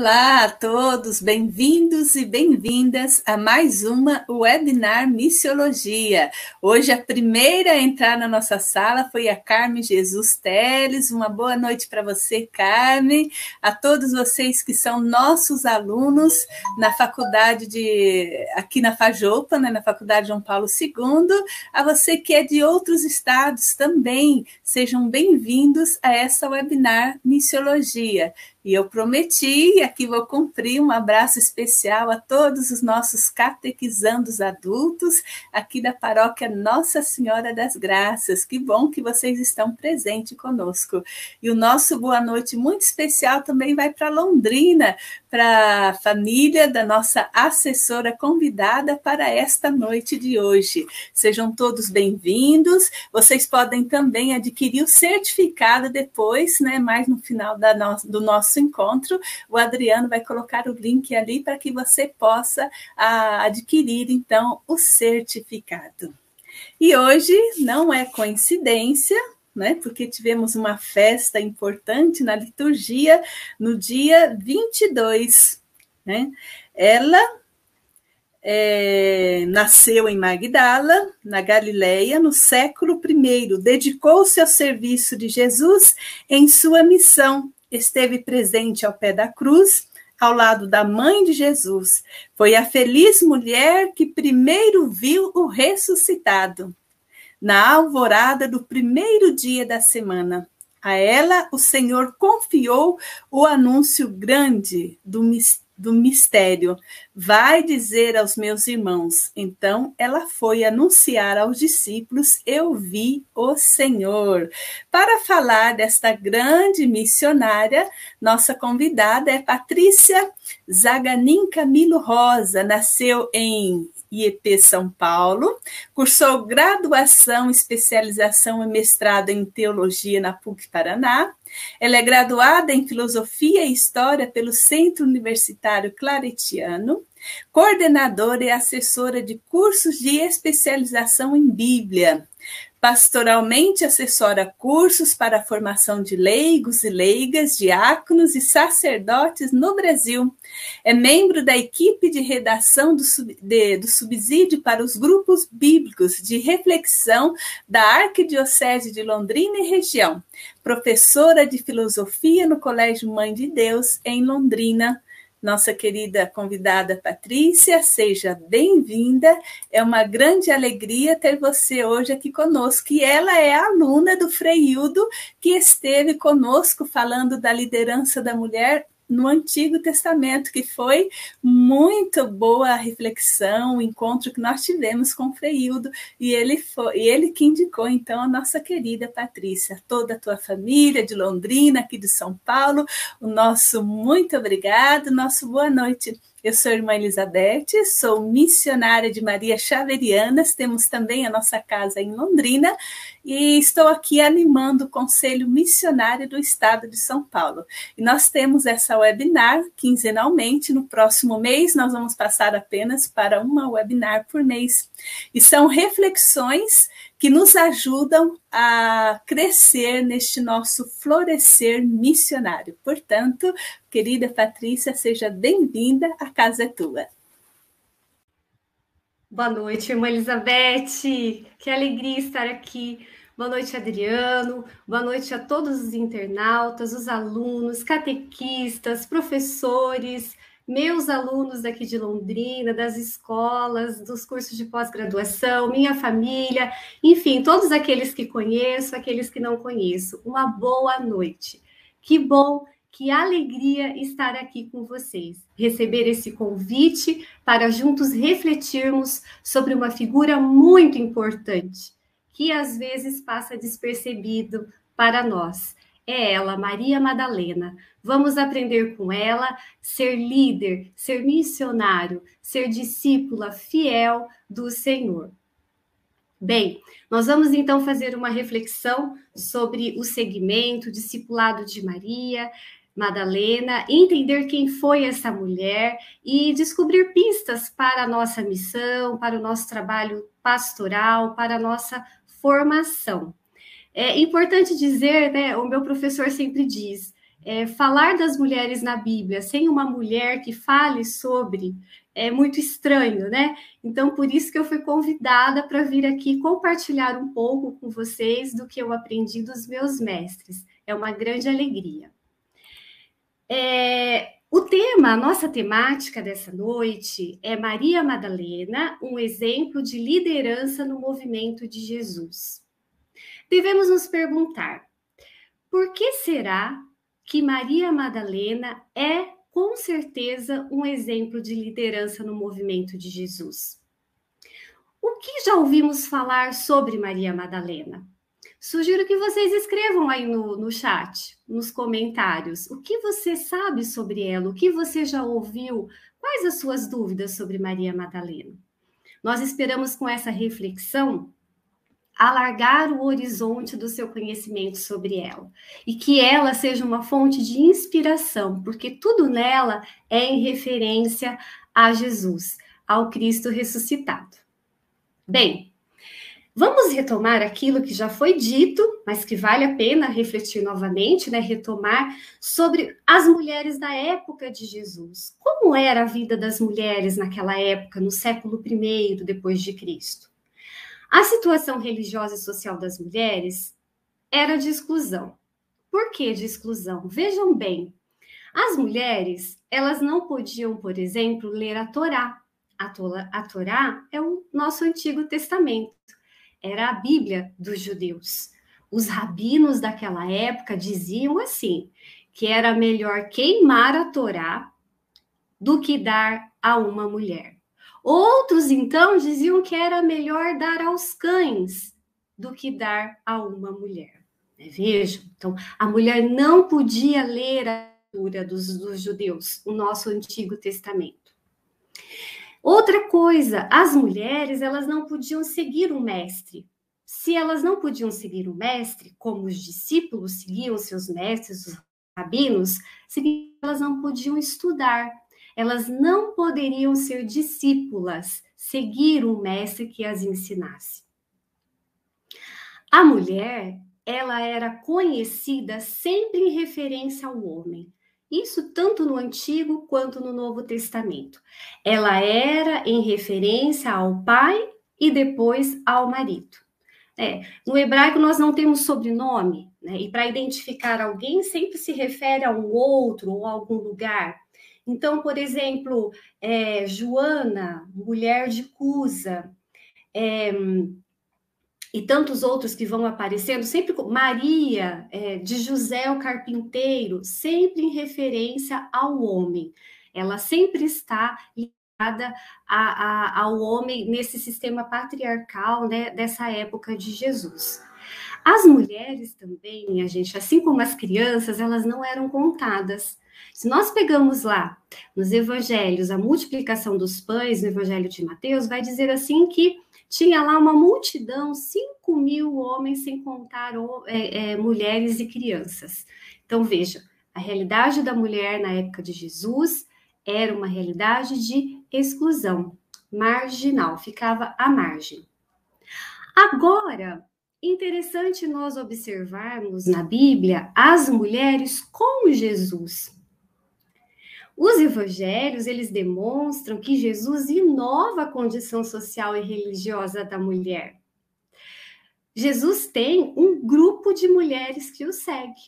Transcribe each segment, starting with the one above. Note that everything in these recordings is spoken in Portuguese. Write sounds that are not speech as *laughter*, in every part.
Olá a todos, bem-vindos e bem-vindas a mais uma webinar Missiologia. Hoje a primeira a entrar na nossa sala foi a Carmen Jesus Teles. Uma boa noite para você, Carmen, a todos vocês que são nossos alunos na faculdade de aqui na Fajopa, né, na Faculdade João Paulo II, a você que é de outros estados também, sejam bem-vindos a essa webinar Missiologia. E eu prometi, aqui vou cumprir, um abraço especial a todos os nossos catequizandos adultos aqui da paróquia Nossa Senhora das Graças. Que bom que vocês estão presentes conosco. E o nosso boa noite muito especial também vai para Londrina, para a família da nossa assessora convidada para esta noite de hoje. Sejam todos bem-vindos. Vocês podem também adquirir o certificado depois, né, mais no final no do nosso encontro, o Adriano vai colocar o link ali para que você possa a, adquirir, então, o certificado. E hoje não é coincidência, né? Porque tivemos uma festa importante na liturgia no dia 22, né? Ela é, nasceu em Magdala, na Galileia, no século I, dedicou-se ao serviço de Jesus em sua missão esteve presente ao pé da cruz, ao lado da mãe de Jesus. Foi a feliz mulher que primeiro viu o ressuscitado, na alvorada do primeiro dia da semana. A ela o Senhor confiou o anúncio grande do mistério do mistério. Vai dizer aos meus irmãos. Então ela foi anunciar aos discípulos: Eu vi o Senhor. Para falar desta grande missionária, nossa convidada é Patrícia Zaganin Camilo Rosa. Nasceu em IEP São Paulo, cursou graduação, especialização e mestrado em teologia na PUC Paraná, ela é graduada em Filosofia e História pelo Centro Universitário Claretiano, coordenadora e assessora de cursos de especialização em Bíblia. Pastoralmente assessora cursos para a formação de leigos e leigas, diáconos e sacerdotes no Brasil. É membro da equipe de redação do, sub, de, do subsídio para os grupos bíblicos de reflexão da Arquidiocese de Londrina e região. Professora de filosofia no Colégio Mãe de Deus, em Londrina nossa querida convidada Patrícia, seja bem-vinda. É uma grande alegria ter você hoje aqui conosco. E ela é aluna do Freildo, que esteve conosco falando da liderança da mulher no Antigo Testamento, que foi muito boa a reflexão, o encontro que nós tivemos com Freildo, e ele foi, e ele que indicou então a nossa querida Patrícia, toda a tua família de Londrina, aqui de São Paulo, o nosso muito obrigado, nosso boa noite. Eu sou a irmã Elizabeth, sou missionária de Maria Chaverianas, temos também a nossa casa em Londrina e estou aqui animando o Conselho Missionário do Estado de São Paulo. E nós temos essa webinar quinzenalmente, no próximo mês nós vamos passar apenas para uma webinar por mês. E são reflexões que nos ajudam a crescer neste nosso florescer missionário. Portanto, querida Patrícia, seja bem-vinda, a casa é tua. Boa noite, irmã Elizabeth. Que alegria estar aqui. Boa noite, Adriano. Boa noite a todos os internautas, os alunos, catequistas, professores, meus alunos daqui de Londrina, das escolas, dos cursos de pós-graduação, minha família, enfim, todos aqueles que conheço, aqueles que não conheço. Uma boa noite. Que bom que alegria estar aqui com vocês, receber esse convite para juntos refletirmos sobre uma figura muito importante, que às vezes passa despercebido para nós. É ela, Maria Madalena. Vamos aprender com ela, ser líder, ser missionário, ser discípula fiel do Senhor. Bem, nós vamos então fazer uma reflexão sobre o segmento discipulado de Maria, Madalena, entender quem foi essa mulher e descobrir pistas para a nossa missão, para o nosso trabalho pastoral, para a nossa formação. É importante dizer, né? O meu professor sempre diz: é, falar das mulheres na Bíblia sem uma mulher que fale sobre é muito estranho, né? Então, por isso que eu fui convidada para vir aqui compartilhar um pouco com vocês do que eu aprendi dos meus mestres. É uma grande alegria. É, o tema, a nossa temática dessa noite é Maria Madalena, um exemplo de liderança no movimento de Jesus. Devemos nos perguntar: por que será que Maria Madalena é com certeza um exemplo de liderança no movimento de Jesus? O que já ouvimos falar sobre Maria Madalena? Sugiro que vocês escrevam aí no, no chat, nos comentários, o que você sabe sobre ela, o que você já ouviu, quais as suas dúvidas sobre Maria Madalena. Nós esperamos com essa reflexão alargar o horizonte do seu conhecimento sobre ela e que ela seja uma fonte de inspiração, porque tudo nela é em referência a Jesus, ao Cristo ressuscitado. Bem, Vamos retomar aquilo que já foi dito, mas que vale a pena refletir novamente, né? Retomar sobre as mulheres da época de Jesus. Como era a vida das mulheres naquela época, no século I depois de Cristo? A situação religiosa e social das mulheres era de exclusão. Por que de exclusão? Vejam bem, as mulheres, elas não podiam, por exemplo, ler a Torá. A, a Torá é o nosso Antigo Testamento era a Bíblia dos judeus. Os rabinos daquela época diziam assim: que era melhor queimar a Torá do que dar a uma mulher. Outros, então, diziam que era melhor dar aos cães do que dar a uma mulher. É, vejam, então, a mulher não podia ler a cultura dos, dos judeus, o nosso Antigo Testamento. Outra coisa, as mulheres elas não podiam seguir o mestre. Se elas não podiam seguir o mestre, como os discípulos seguiam seus mestres, os rabinos, elas não podiam estudar. Elas não poderiam ser discípulas, seguir um mestre que as ensinasse. A mulher, ela era conhecida sempre em referência ao homem. Isso tanto no Antigo quanto no Novo Testamento. Ela era em referência ao pai e depois ao marido. É, no hebraico nós não temos sobrenome, né? E para identificar alguém sempre se refere a um outro ou a algum lugar. Então, por exemplo, é, Joana, mulher de Cusa, é, e tantos outros que vão aparecendo, sempre Maria, é, de José o carpinteiro, sempre em referência ao homem. Ela sempre está ligada a, a, ao homem nesse sistema patriarcal né, dessa época de Jesus. As mulheres também, minha gente, assim como as crianças, elas não eram contadas. Se nós pegamos lá nos evangelhos a multiplicação dos pães, no evangelho de Mateus, vai dizer assim que tinha lá uma multidão, 5 mil homens, sem contar é, é, mulheres e crianças. Então, veja, a realidade da mulher na época de Jesus era uma realidade de exclusão, marginal, ficava à margem. Agora, interessante nós observarmos na Bíblia as mulheres com Jesus. Os evangelhos, eles demonstram que Jesus inova a condição social e religiosa da mulher. Jesus tem um grupo de mulheres que o segue.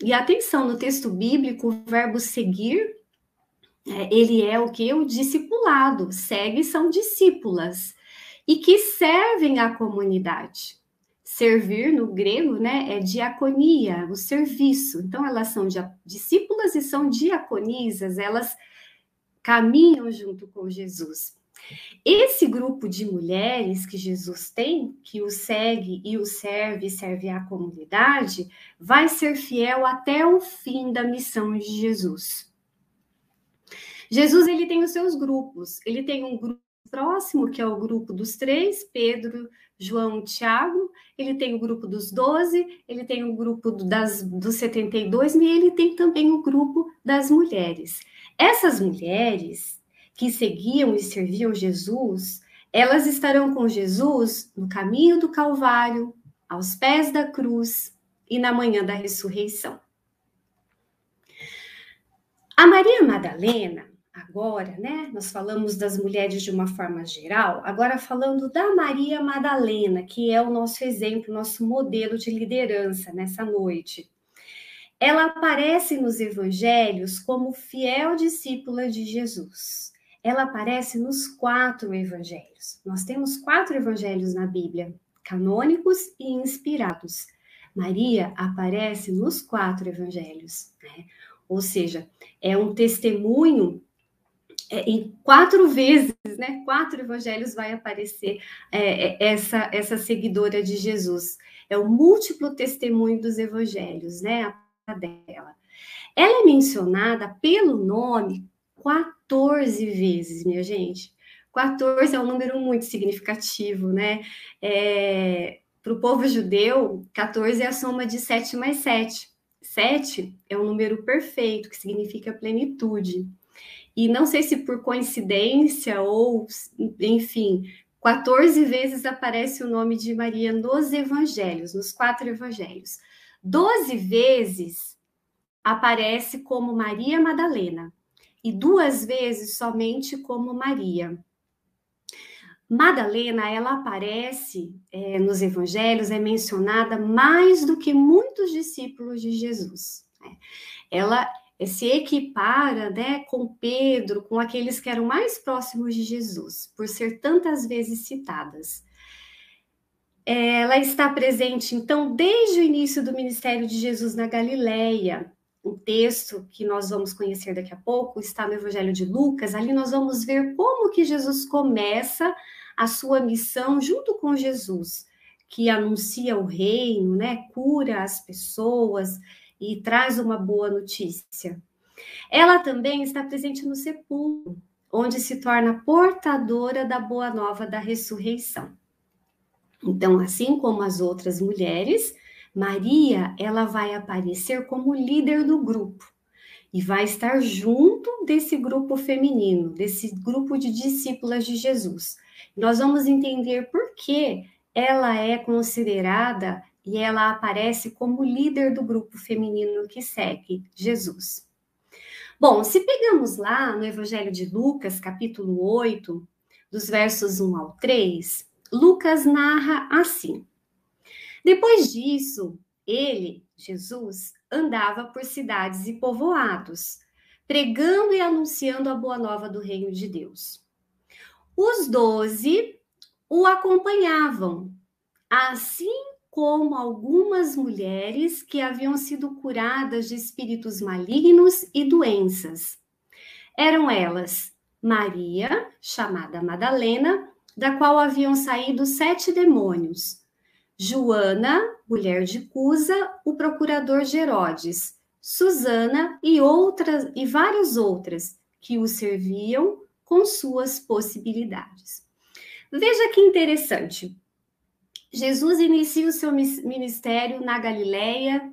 E atenção, no texto bíblico, o verbo seguir é, ele é o que? O discipulado, segue são discípulas e que servem à comunidade. Servir no grego, né, é diaconia, o serviço. Então elas são discípulas e são diaconisas, elas caminham junto com Jesus. Esse grupo de mulheres que Jesus tem, que o segue e o serve serve à comunidade, vai ser fiel até o fim da missão de Jesus. Jesus ele tem os seus grupos. Ele tem um grupo próximo, que é o grupo dos três, Pedro, João Tiago. Ele tem o grupo dos doze, ele tem o grupo das, dos 72, e ele tem também o grupo das mulheres. Essas mulheres, que seguiam e serviam Jesus, elas estarão com Jesus no caminho do Calvário, aos pés da cruz e na manhã da ressurreição. A Maria Madalena, agora, né? Nós falamos das mulheres de uma forma geral, agora falando da Maria Madalena, que é o nosso exemplo, nosso modelo de liderança nessa noite. Ela aparece nos evangelhos como fiel discípula de Jesus ela aparece nos quatro evangelhos. Nós temos quatro evangelhos na Bíblia, canônicos e inspirados. Maria aparece nos quatro evangelhos, né? ou seja, é um testemunho é, em quatro vezes, né? Quatro evangelhos vai aparecer é, é essa essa seguidora de Jesus. É o múltiplo testemunho dos evangelhos, né? A dela. Ela é mencionada pelo nome 14 vezes, minha gente. 14 é um número muito significativo, né? É, Para o povo judeu, 14 é a soma de 7 mais 7. 7 é um número perfeito, que significa plenitude. E não sei se por coincidência ou, enfim, 14 vezes aparece o nome de Maria nos evangelhos, nos quatro evangelhos. 12 vezes aparece como Maria Madalena e duas vezes somente como Maria. Madalena, ela aparece é, nos evangelhos, é mencionada mais do que muitos discípulos de Jesus. Né? Ela se equipara né, com Pedro, com aqueles que eram mais próximos de Jesus, por ser tantas vezes citadas. Ela está presente, então, desde o início do ministério de Jesus na Galileia, o texto que nós vamos conhecer daqui a pouco está no Evangelho de Lucas. Ali nós vamos ver como que Jesus começa a sua missão junto com Jesus, que anuncia o reino, né, cura as pessoas e traz uma boa notícia. Ela também está presente no sepulcro, onde se torna portadora da boa nova da ressurreição. Então, assim como as outras mulheres, Maria, ela vai aparecer como líder do grupo e vai estar junto desse grupo feminino, desse grupo de discípulas de Jesus. Nós vamos entender por que ela é considerada e ela aparece como líder do grupo feminino que segue Jesus. Bom, se pegamos lá no Evangelho de Lucas, capítulo 8, dos versos 1 ao 3, Lucas narra assim: depois disso, ele, Jesus, andava por cidades e povoados, pregando e anunciando a boa nova do reino de Deus. Os doze o acompanhavam, assim como algumas mulheres que haviam sido curadas de espíritos malignos e doenças. Eram elas Maria, chamada Madalena, da qual haviam saído sete demônios Joana, mulher de Cusa, o procurador de Herodes, Susana e outras e várias outras que o serviam com suas possibilidades. Veja que interessante. Jesus inicia o seu ministério na Galileia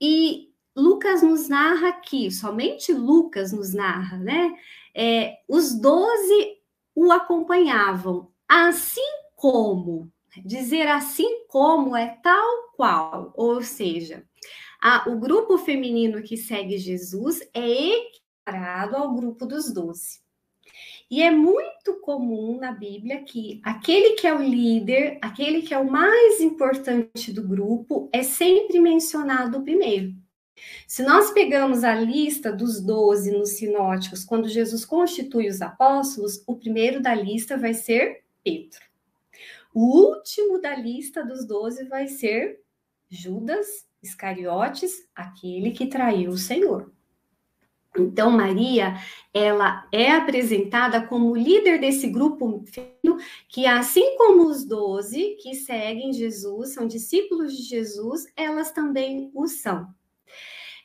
e Lucas nos narra aqui, somente Lucas nos narra, né? É, os doze o acompanhavam, assim como dizer assim como é tal qual, ou seja, a, o grupo feminino que segue Jesus é equiparado ao grupo dos doze. E é muito comum na Bíblia que aquele que é o líder, aquele que é o mais importante do grupo, é sempre mencionado primeiro. Se nós pegamos a lista dos doze nos sinóticos, quando Jesus constitui os apóstolos, o primeiro da lista vai ser Pedro. O último da lista dos doze vai ser Judas Iscariotes, aquele que traiu o Senhor. Então, Maria, ela é apresentada como líder desse grupo que, assim como os doze que seguem Jesus, são discípulos de Jesus, elas também o são.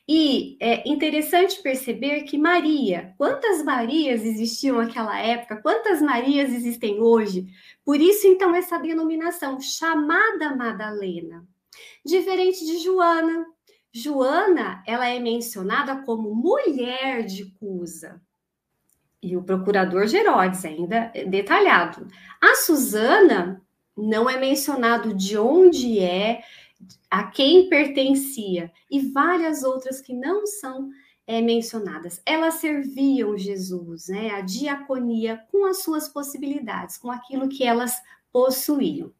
E é interessante perceber que Maria, quantas Marias existiam naquela época, quantas Marias existem hoje? Por isso, então, essa denominação chamada Madalena. Diferente de Joana. Joana, ela é mencionada como mulher de Cusa. E o procurador Gerodes ainda detalhado. A Susana não é mencionado de onde é, a quem pertencia e várias outras que não são é, mencionadas. Elas serviam Jesus, né, a diaconia com as suas possibilidades, com aquilo que elas possuíam.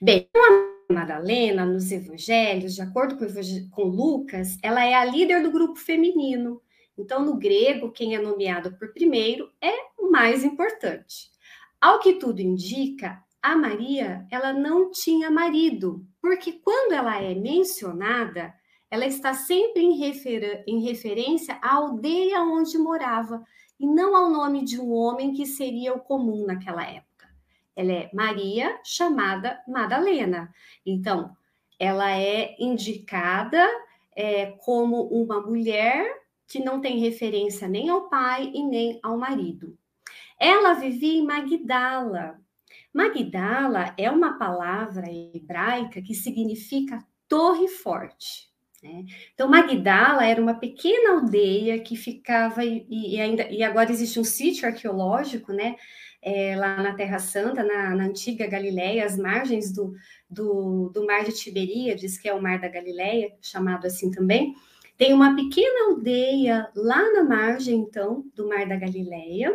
Bem, a Madalena, nos evangelhos, de acordo com, com Lucas, ela é a líder do grupo feminino. Então, no grego, quem é nomeado por primeiro é o mais importante. Ao que tudo indica, a Maria, ela não tinha marido, porque quando ela é mencionada, ela está sempre em, refer em referência à aldeia onde morava, e não ao nome de um homem que seria o comum naquela época. Ela é Maria, chamada Madalena. Então, ela é indicada é, como uma mulher que não tem referência nem ao pai e nem ao marido. Ela vivia em Magdala, Magdala é uma palavra hebraica que significa torre forte. Né? Então, Magdala era uma pequena aldeia que ficava, e, e, ainda, e agora existe um sítio arqueológico, né? É, lá na Terra Santa, na, na antiga Galileia, às margens do, do, do mar de Tiberíades, que é o mar da Galileia, chamado assim também. Tem uma pequena aldeia lá na margem, então, do mar da Galileia,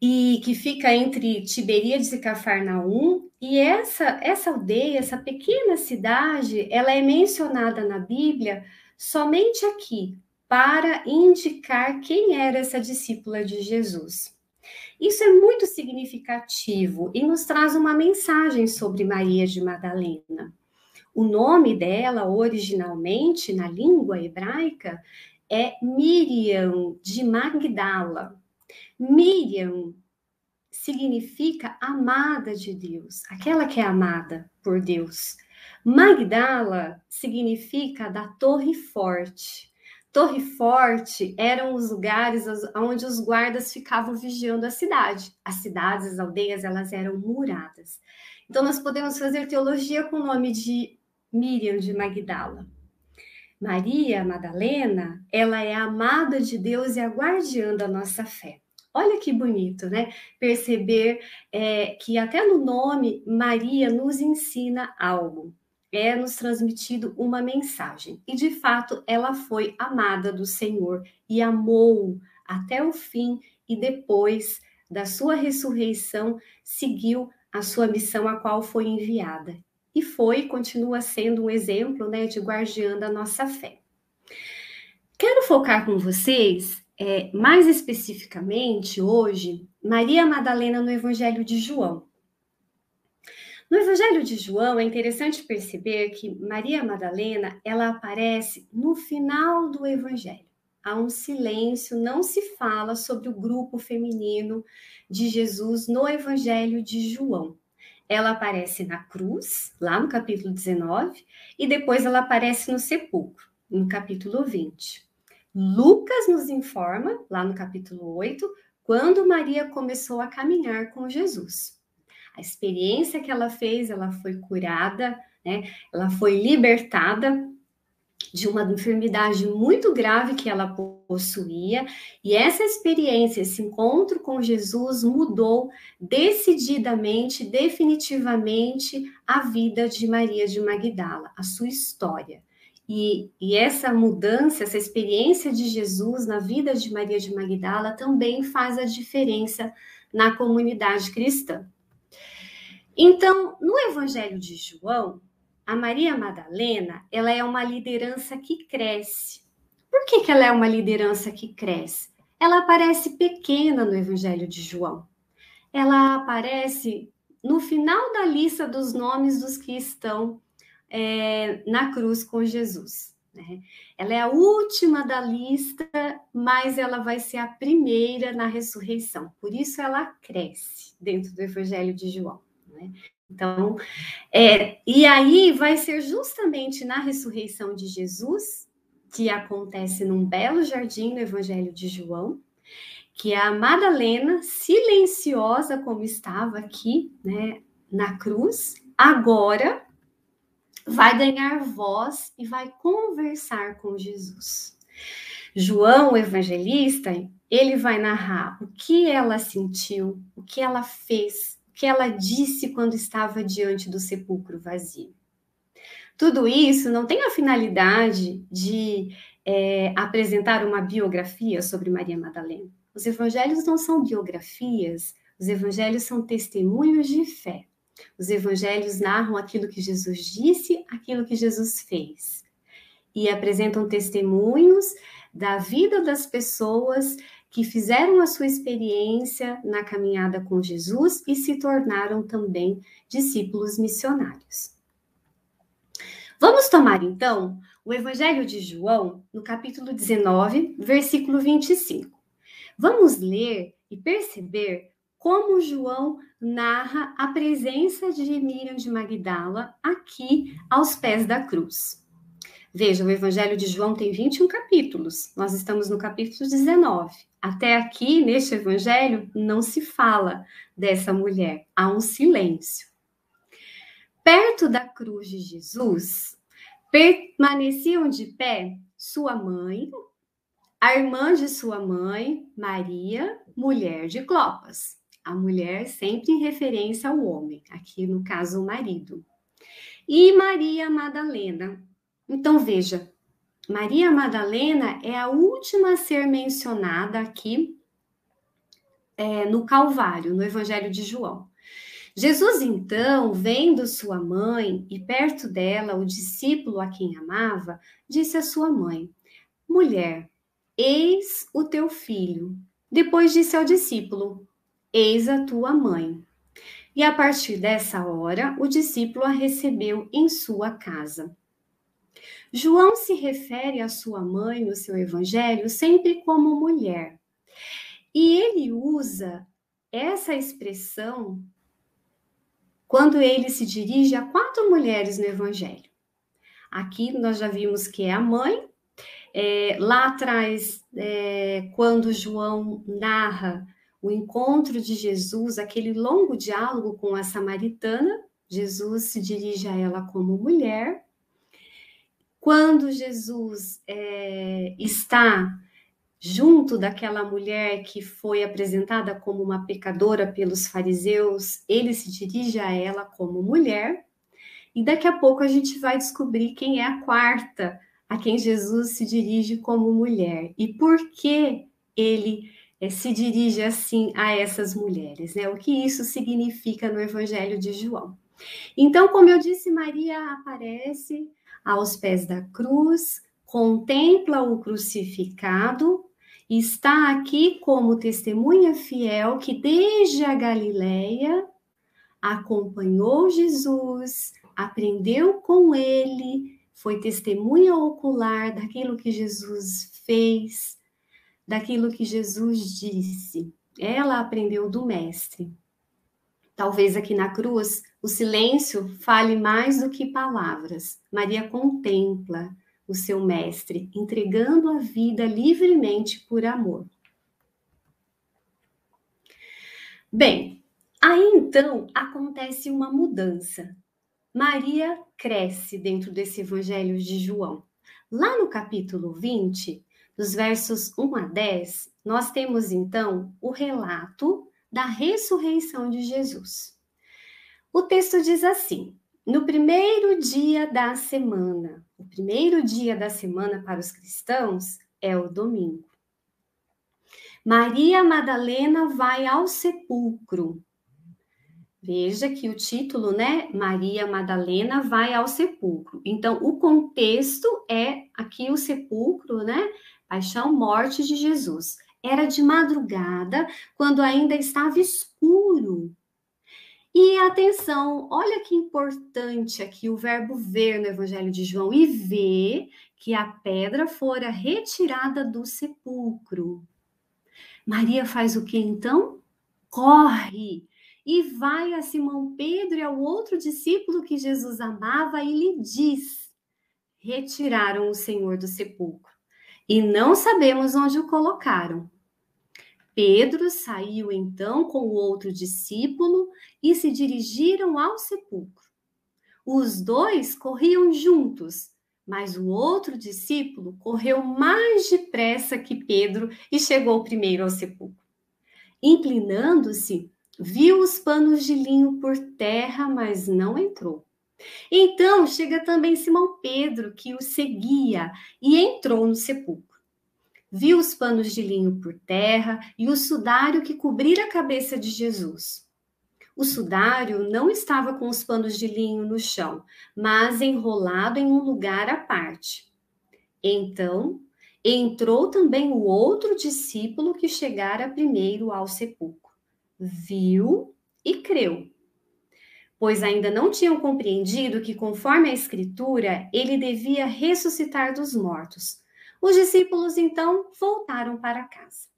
e que fica entre Tiberíades e Cafarnaum. E essa essa aldeia, essa pequena cidade, ela é mencionada na Bíblia somente aqui para indicar quem era essa discípula de Jesus. Isso é muito significativo e nos traz uma mensagem sobre Maria de Madalena. O nome dela, originalmente, na língua hebraica, é Miriam de Magdala. Miriam significa amada de Deus, aquela que é amada por Deus. Magdala significa da torre forte. Torre Forte eram os lugares onde os guardas ficavam vigiando a cidade. As cidades, as aldeias, elas eram muradas. Então, nós podemos fazer teologia com o nome de Miriam de Magdala. Maria Madalena, ela é amada de Deus e a guardiã da nossa fé. Olha que bonito, né? Perceber é, que até no nome Maria nos ensina algo, é nos transmitido uma mensagem. E de fato, ela foi amada do Senhor e amou até o fim, e depois da sua ressurreição, seguiu a sua missão a qual foi enviada. E foi continua sendo um exemplo né, de guardiã da nossa fé. Quero focar com vocês é, mais especificamente hoje, Maria Madalena no Evangelho de João. No Evangelho de João é interessante perceber que Maria Madalena ela aparece no final do Evangelho. Há um silêncio, não se fala sobre o grupo feminino de Jesus no Evangelho de João. Ela aparece na cruz, lá no capítulo 19, e depois ela aparece no sepulcro, no capítulo 20. Lucas nos informa, lá no capítulo 8, quando Maria começou a caminhar com Jesus. A experiência que ela fez, ela foi curada, né? Ela foi libertada de uma enfermidade muito grave que ela possuía, e essa experiência, esse encontro com Jesus mudou decididamente, definitivamente a vida de Maria de Magdala, a sua história. E, e, essa mudança, essa experiência de Jesus na vida de Maria de Magdala também faz a diferença na comunidade cristã. Então, no Evangelho de João, a Maria Madalena, ela é uma liderança que cresce. Por que, que ela é uma liderança que cresce? Ela aparece pequena no Evangelho de João. Ela aparece no final da lista dos nomes dos que estão é, na cruz com Jesus. Né? Ela é a última da lista, mas ela vai ser a primeira na ressurreição. Por isso ela cresce dentro do Evangelho de João. Né? Então, é, e aí vai ser justamente na ressurreição de Jesus, que acontece num belo jardim no Evangelho de João, que a Madalena, silenciosa como estava aqui, né, na cruz, agora vai ganhar voz e vai conversar com Jesus. João, o evangelista, ele vai narrar o que ela sentiu, o que ela fez, que ela disse quando estava diante do sepulcro vazio. Tudo isso não tem a finalidade de é, apresentar uma biografia sobre Maria Madalena. Os evangelhos não são biografias, os evangelhos são testemunhos de fé. Os evangelhos narram aquilo que Jesus disse, aquilo que Jesus fez. E apresentam testemunhos da vida das pessoas que fizeram a sua experiência na caminhada com Jesus e se tornaram também discípulos missionários. Vamos tomar então o Evangelho de João, no capítulo 19, versículo 25. Vamos ler e perceber como João narra a presença de Miriam de Magdala aqui aos pés da cruz. Veja, o Evangelho de João tem 21 capítulos, nós estamos no capítulo 19. Até aqui, neste Evangelho, não se fala dessa mulher, há um silêncio. Perto da cruz de Jesus, permaneciam de pé sua mãe, a irmã de sua mãe, Maria, mulher de Clopas a mulher sempre em referência ao homem, aqui no caso o marido. E Maria Madalena. Então veja, Maria Madalena é a última a ser mencionada aqui é, no Calvário, no Evangelho de João. Jesus, então, vendo sua mãe e perto dela o discípulo a quem amava, disse à sua mãe: Mulher, eis o teu filho. Depois disse ao discípulo: Eis a tua mãe. E a partir dessa hora, o discípulo a recebeu em sua casa. João se refere à sua mãe no seu evangelho sempre como mulher. E ele usa essa expressão quando ele se dirige a quatro mulheres no evangelho. Aqui nós já vimos que é a mãe. É, lá atrás, é, quando João narra o encontro de Jesus, aquele longo diálogo com a samaritana, Jesus se dirige a ela como mulher. Quando Jesus é, está junto daquela mulher que foi apresentada como uma pecadora pelos fariseus, ele se dirige a ela como mulher. E daqui a pouco a gente vai descobrir quem é a quarta a quem Jesus se dirige como mulher e por que ele é, se dirige assim a essas mulheres, né? O que isso significa no Evangelho de João. Então, como eu disse, Maria aparece aos pés da cruz, contempla o crucificado, está aqui como testemunha fiel que desde a Galileia acompanhou Jesus, aprendeu com ele, foi testemunha ocular daquilo que Jesus fez, daquilo que Jesus disse. Ela aprendeu do Mestre. Talvez aqui na cruz o silêncio fale mais do que palavras. Maria contempla o seu Mestre, entregando a vida livremente por amor. Bem, aí então acontece uma mudança. Maria cresce dentro desse evangelho de João. Lá no capítulo 20, dos versos 1 a 10, nós temos então o relato da ressurreição de Jesus. O texto diz assim: no primeiro dia da semana, o primeiro dia da semana para os cristãos é o domingo. Maria Madalena vai ao sepulcro, Veja que o título, né? Maria Madalena vai ao sepulcro. Então, o contexto é aqui o sepulcro, né? Paixão, morte de Jesus. Era de madrugada, quando ainda estava escuro. E atenção, olha que importante aqui o verbo ver no Evangelho de João e ver que a pedra fora retirada do sepulcro. Maria faz o que então? Corre e vai a Simão Pedro e ao outro discípulo que Jesus amava e lhe diz: Retiraram o Senhor do sepulcro e não sabemos onde o colocaram. Pedro saiu então com o outro discípulo e se dirigiram ao sepulcro. Os dois corriam juntos, mas o outro discípulo correu mais depressa que Pedro e chegou primeiro ao sepulcro. Inclinando-se, Viu os panos de linho por terra, mas não entrou. Então chega também Simão Pedro, que o seguia, e entrou no sepulcro. Viu os panos de linho por terra e o sudário que cobrira a cabeça de Jesus. O sudário não estava com os panos de linho no chão, mas enrolado em um lugar à parte. Então entrou também o outro discípulo que chegara primeiro ao sepulcro viu e creu. Pois ainda não tinham compreendido que, conforme a Escritura, ele devia ressuscitar dos mortos. Os discípulos então voltaram para casa.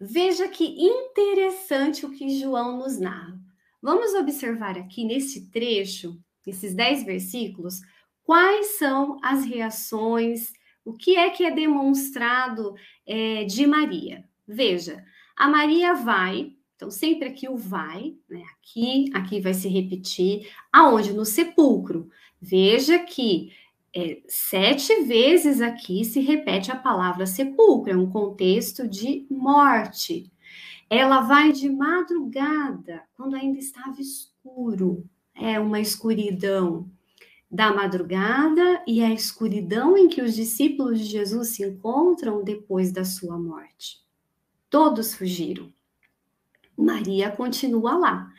Veja que interessante o que João nos narra. Vamos observar aqui nesse trecho, nesses dez versículos, quais são as reações, o que é que é demonstrado é, de Maria. Veja, a Maria vai, então sempre aqui o vai, né? Aqui, aqui vai se repetir. Aonde? No sepulcro. Veja que é, sete vezes aqui se repete a palavra sepulcro, é um contexto de morte. Ela vai de madrugada, quando ainda estava escuro, é uma escuridão da madrugada e a escuridão em que os discípulos de Jesus se encontram depois da sua morte. Todos fugiram. Maria continua lá.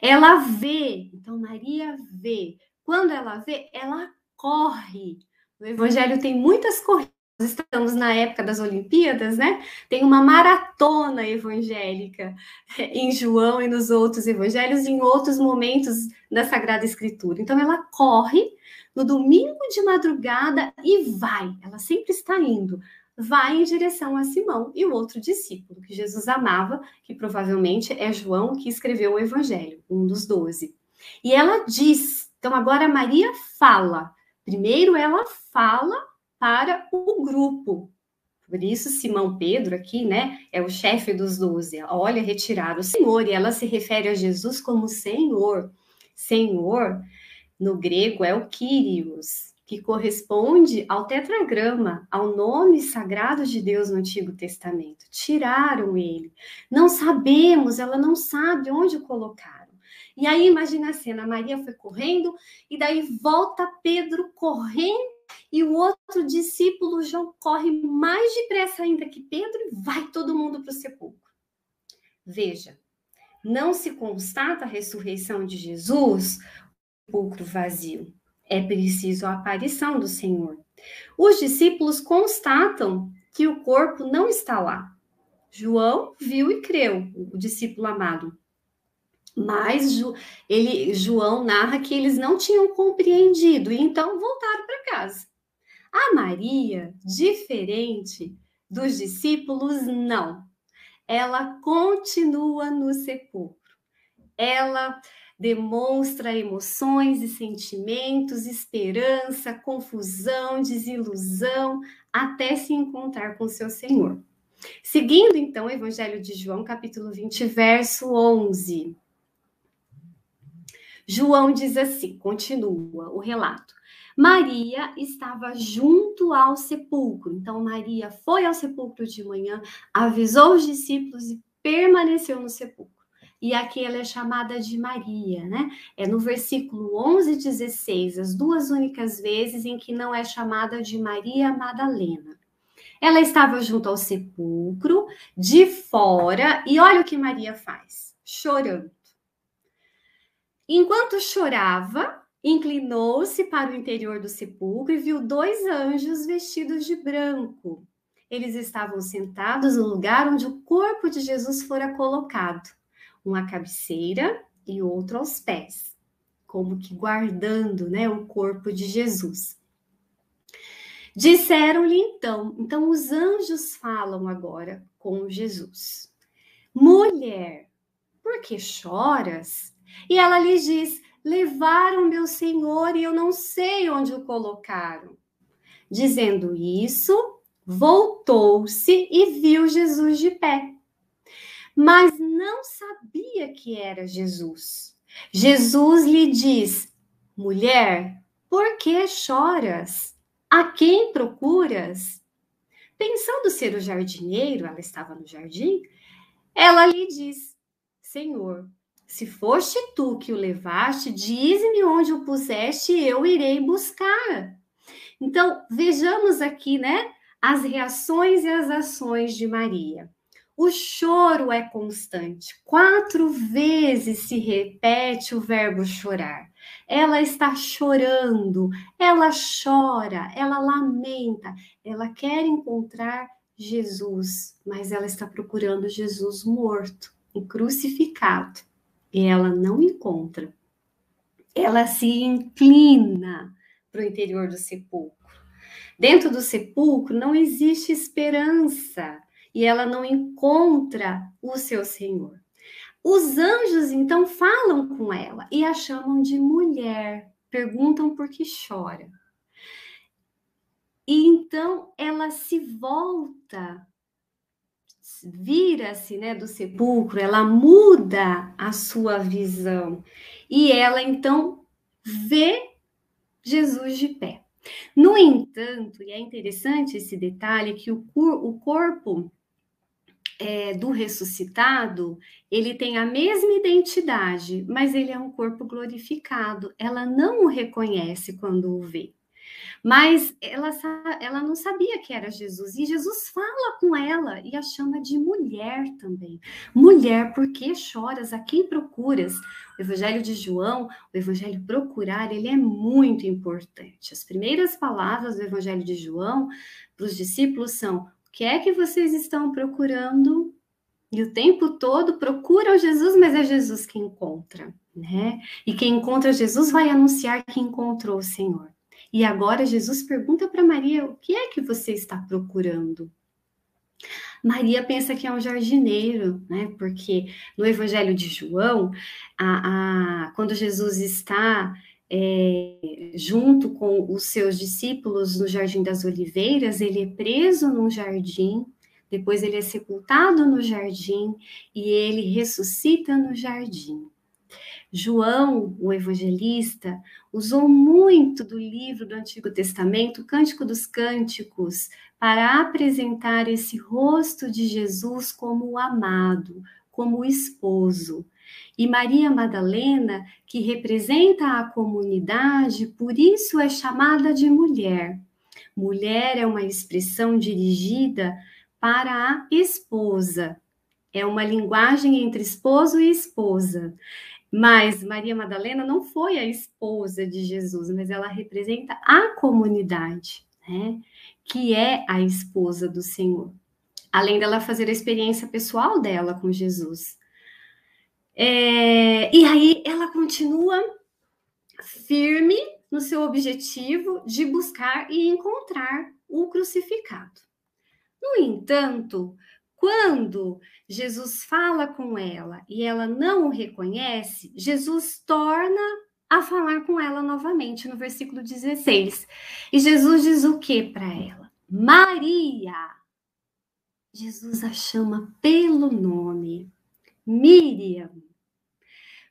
Ela vê, então Maria vê. Quando ela vê, ela corre. O evangelho tem muitas corridas. Estamos na época das Olimpíadas, né? Tem uma maratona evangélica em João e nos outros evangelhos, em outros momentos da Sagrada Escritura. Então, ela corre no domingo de madrugada e vai. Ela sempre está indo vai em direção a Simão e o outro discípulo que Jesus amava, que provavelmente é João que escreveu o Evangelho, um dos doze. E ela diz, então agora Maria fala. Primeiro ela fala para o grupo. Por isso Simão Pedro aqui, né, é o chefe dos doze. Olha, retirar o Senhor e ela se refere a Jesus como Senhor. Senhor no grego é o Kyrios, que corresponde ao tetragrama, ao nome sagrado de Deus no Antigo Testamento. Tiraram ele. Não sabemos, ela não sabe onde o colocaram. E aí imagina a cena, Maria foi correndo e daí volta Pedro correndo e o outro discípulo João corre mais depressa ainda que Pedro e vai todo mundo para o sepulcro. Veja, não se constata a ressurreição de Jesus, sepulcro vazio é preciso a aparição do Senhor. Os discípulos constatam que o corpo não está lá. João viu e creu, o discípulo amado. Mas ele, João narra que eles não tinham compreendido e então voltaram para casa. A Maria, diferente dos discípulos, não. Ela continua no sepulcro. Ela demonstra emoções e sentimentos, esperança, confusão, desilusão, até se encontrar com seu Senhor. Seguindo então o Evangelho de João, capítulo 20, verso 11. João diz assim, continua o relato. Maria estava junto ao sepulcro. Então, Maria foi ao sepulcro de manhã, avisou os discípulos e permaneceu no sepulcro e aqui ela é chamada de Maria, né? É no versículo 11 e 16, as duas únicas vezes em que não é chamada de Maria Madalena. Ela estava junto ao sepulcro, de fora, e olha o que Maria faz, chorando. Enquanto chorava, inclinou-se para o interior do sepulcro e viu dois anjos vestidos de branco. Eles estavam sentados no lugar onde o corpo de Jesus fora colocado, um à cabeceira e outro aos pés, como que guardando, né, o corpo de Jesus. Disseram-lhe então, então os anjos falam agora com Jesus. Mulher, por que choras? E ela lhes diz: Levaram meu senhor e eu não sei onde o colocaram. Dizendo isso, voltou-se e viu Jesus de pé. Mas não sabia que era Jesus. Jesus lhe diz: Mulher, por que choras? A quem procuras? Pensando ser o jardineiro, ela estava no jardim, ela lhe diz: Senhor, se foste tu que o levaste, dize-me onde o puseste e eu irei buscar. Então, vejamos aqui, né, as reações e as ações de Maria. O choro é constante. Quatro vezes se repete o verbo chorar. Ela está chorando, ela chora, ela lamenta, ela quer encontrar Jesus, mas ela está procurando Jesus morto e crucificado. E ela não encontra. Ela se inclina para o interior do sepulcro. Dentro do sepulcro não existe esperança e ela não encontra o seu Senhor. Os anjos então falam com ela e a chamam de mulher, perguntam por que chora. E então ela se volta, vira-se né, do sepulcro, ela muda a sua visão e ela então vê Jesus de pé. No entanto, e é interessante esse detalhe, que o, o corpo é, do ressuscitado, ele tem a mesma identidade, mas ele é um corpo glorificado. Ela não o reconhece quando o vê. Mas ela, ela não sabia que era Jesus. E Jesus fala com ela e a chama de mulher também. Mulher, por que choras? A quem procuras? O Evangelho de João, o Evangelho procurar, ele é muito importante. As primeiras palavras do Evangelho de João para os discípulos são: o que é que vocês estão procurando? E o tempo todo procuram Jesus, mas é Jesus que encontra, né? E quem encontra Jesus vai anunciar que encontrou o Senhor. E agora Jesus pergunta para Maria: o que é que você está procurando? Maria pensa que é um jardineiro, né? Porque no Evangelho de João, a, a, quando Jesus está é, junto com os seus discípulos no Jardim das Oliveiras, ele é preso num jardim, depois ele é sepultado no jardim e ele ressuscita no jardim. João, o evangelista, usou muito do livro do Antigo Testamento, Cântico dos Cânticos, para apresentar esse rosto de Jesus como o amado, como o esposo. E Maria Madalena, que representa a comunidade, por isso é chamada de mulher. Mulher é uma expressão dirigida para a esposa. É uma linguagem entre esposo e esposa. Mas Maria Madalena não foi a esposa de Jesus, mas ela representa a comunidade, né? Que é a esposa do Senhor. Além dela fazer a experiência pessoal dela com Jesus. É, e aí ela continua firme no seu objetivo de buscar e encontrar o crucificado. No entanto, quando Jesus fala com ela e ela não o reconhece, Jesus torna a falar com ela novamente no versículo 16. E Jesus diz o que para ela? Maria. Jesus a chama pelo nome. Miriam.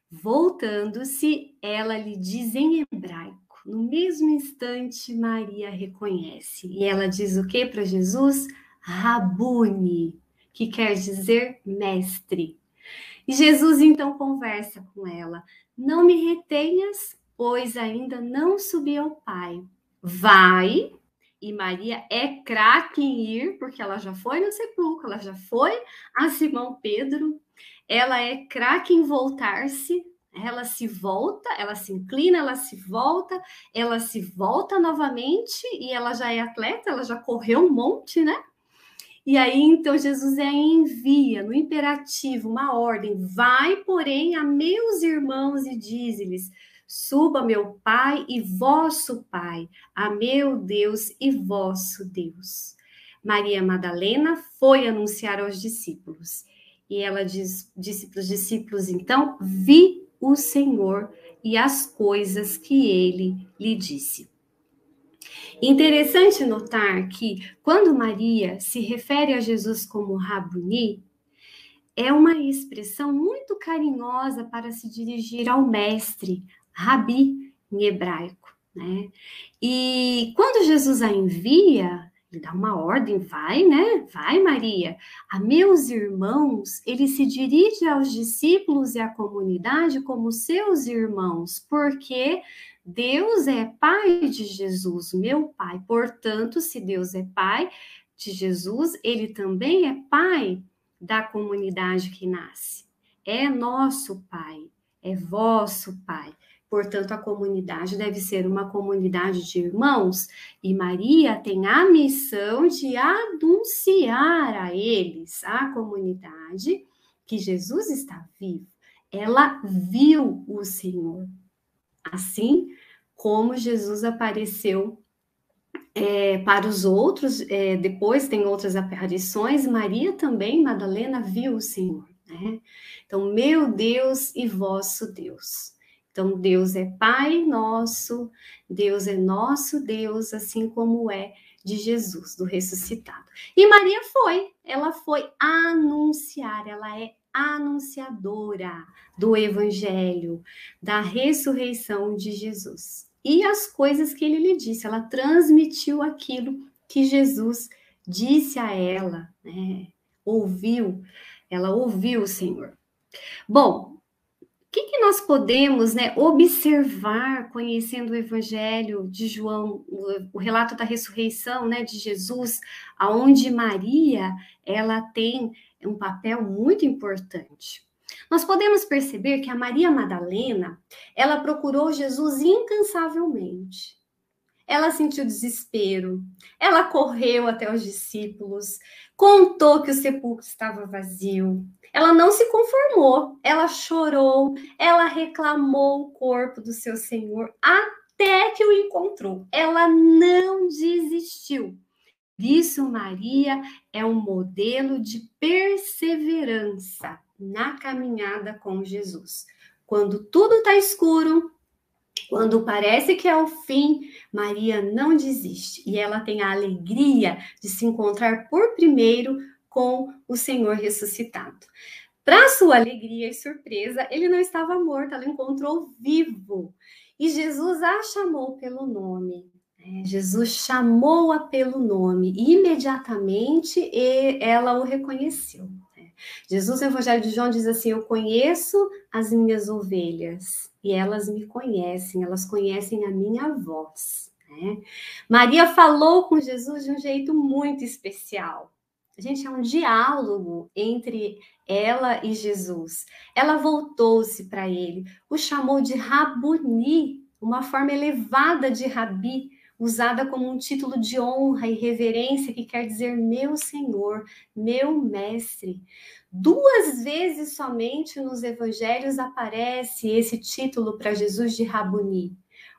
Voltando-se, ela lhe diz em hebraico. No mesmo instante, Maria reconhece. E ela diz o que para Jesus? Rabuni, que quer dizer mestre. E Jesus então conversa com ela: Não me retenhas, pois ainda não subi ao Pai. Vai, e Maria é craque em ir, porque ela já foi no sepulcro, ela já foi a Simão Pedro, ela é craque em voltar-se, Ela se volta, ela se inclina, ela se volta, ela se volta novamente e ela já é atleta, ela já correu um monte, né? E aí então Jesus é envia no imperativo uma ordem: vai, porém, a meus irmãos e diz-lhes: suba meu Pai e vosso Pai, a meu Deus e vosso Deus. Maria Madalena foi anunciar aos discípulos. E ela diz, disse para os discípulos, então, vi o Senhor e as coisas que ele lhe disse. Interessante notar que quando Maria se refere a Jesus como Rabuni, é uma expressão muito carinhosa para se dirigir ao mestre, Rabi, em hebraico. Né? E quando Jesus a envia, ele dá uma ordem, vai, né? Vai, Maria. A meus irmãos, ele se dirige aos discípulos e à comunidade como seus irmãos, porque Deus é pai de Jesus, meu pai. Portanto, se Deus é pai de Jesus, ele também é pai da comunidade que nasce. É nosso pai, é vosso pai. Portanto, a comunidade deve ser uma comunidade de irmãos, e Maria tem a missão de anunciar a eles, a comunidade, que Jesus está vivo. Ela viu o Senhor. Assim como Jesus apareceu é, para os outros, é, depois tem outras aparições, Maria também, Madalena, viu o Senhor. Né? Então, meu Deus e vosso Deus. Então, Deus é Pai nosso, Deus é nosso Deus, assim como é de Jesus, do ressuscitado. E Maria foi, ela foi anunciar, ela é anunciadora do Evangelho, da ressurreição de Jesus. E as coisas que ele lhe disse, ela transmitiu aquilo que Jesus disse a ela, né? ouviu, ela ouviu o Senhor. Bom, o que, que, nós podemos né, observar conhecendo o Evangelho de João, o, o, relato da ressurreição né, de Jesus, aonde Maria ela tem um papel muito importante. Nós podemos perceber que a Maria Madalena ela procurou Jesus incansavelmente. Ela sentiu desespero, ela correu até os discípulos, contou que o sepulcro estava vazio, ela não se conformou, ela chorou, ela reclamou o corpo do seu Senhor até que o encontrou. Ela não desistiu. Isso, Maria é um modelo de perseverança na caminhada com Jesus. Quando tudo está escuro, quando parece que é o fim, Maria não desiste e ela tem a alegria de se encontrar por primeiro com o Senhor ressuscitado. Para sua alegria e surpresa, ele não estava morto, ela encontrou vivo. E Jesus a chamou pelo nome. Né? Jesus chamou-a pelo nome e imediatamente ela o reconheceu. Jesus, no Evangelho de João, diz assim: Eu conheço as minhas ovelhas e elas me conhecem, elas conhecem a minha voz. Né? Maria falou com Jesus de um jeito muito especial. Gente, é um diálogo entre ela e Jesus. Ela voltou-se para ele, o chamou de Rabuni, uma forma elevada de rabi, usada como um título de honra e reverência que quer dizer meu Senhor, meu mestre. Duas vezes somente nos evangelhos aparece esse título para Jesus de Rabuni.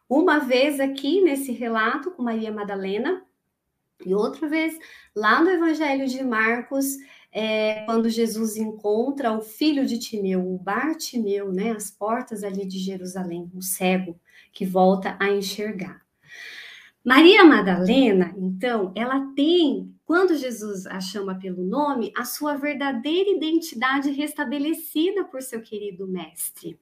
Uma vez aqui nesse relato com Maria Madalena, e outra vez, lá no Evangelho de Marcos, é, quando Jesus encontra o filho de Timeu, o Bartimeu, né, as portas ali de Jerusalém, o cego, que volta a enxergar. Maria Madalena, então, ela tem, quando Jesus a chama pelo nome, a sua verdadeira identidade restabelecida por seu querido mestre.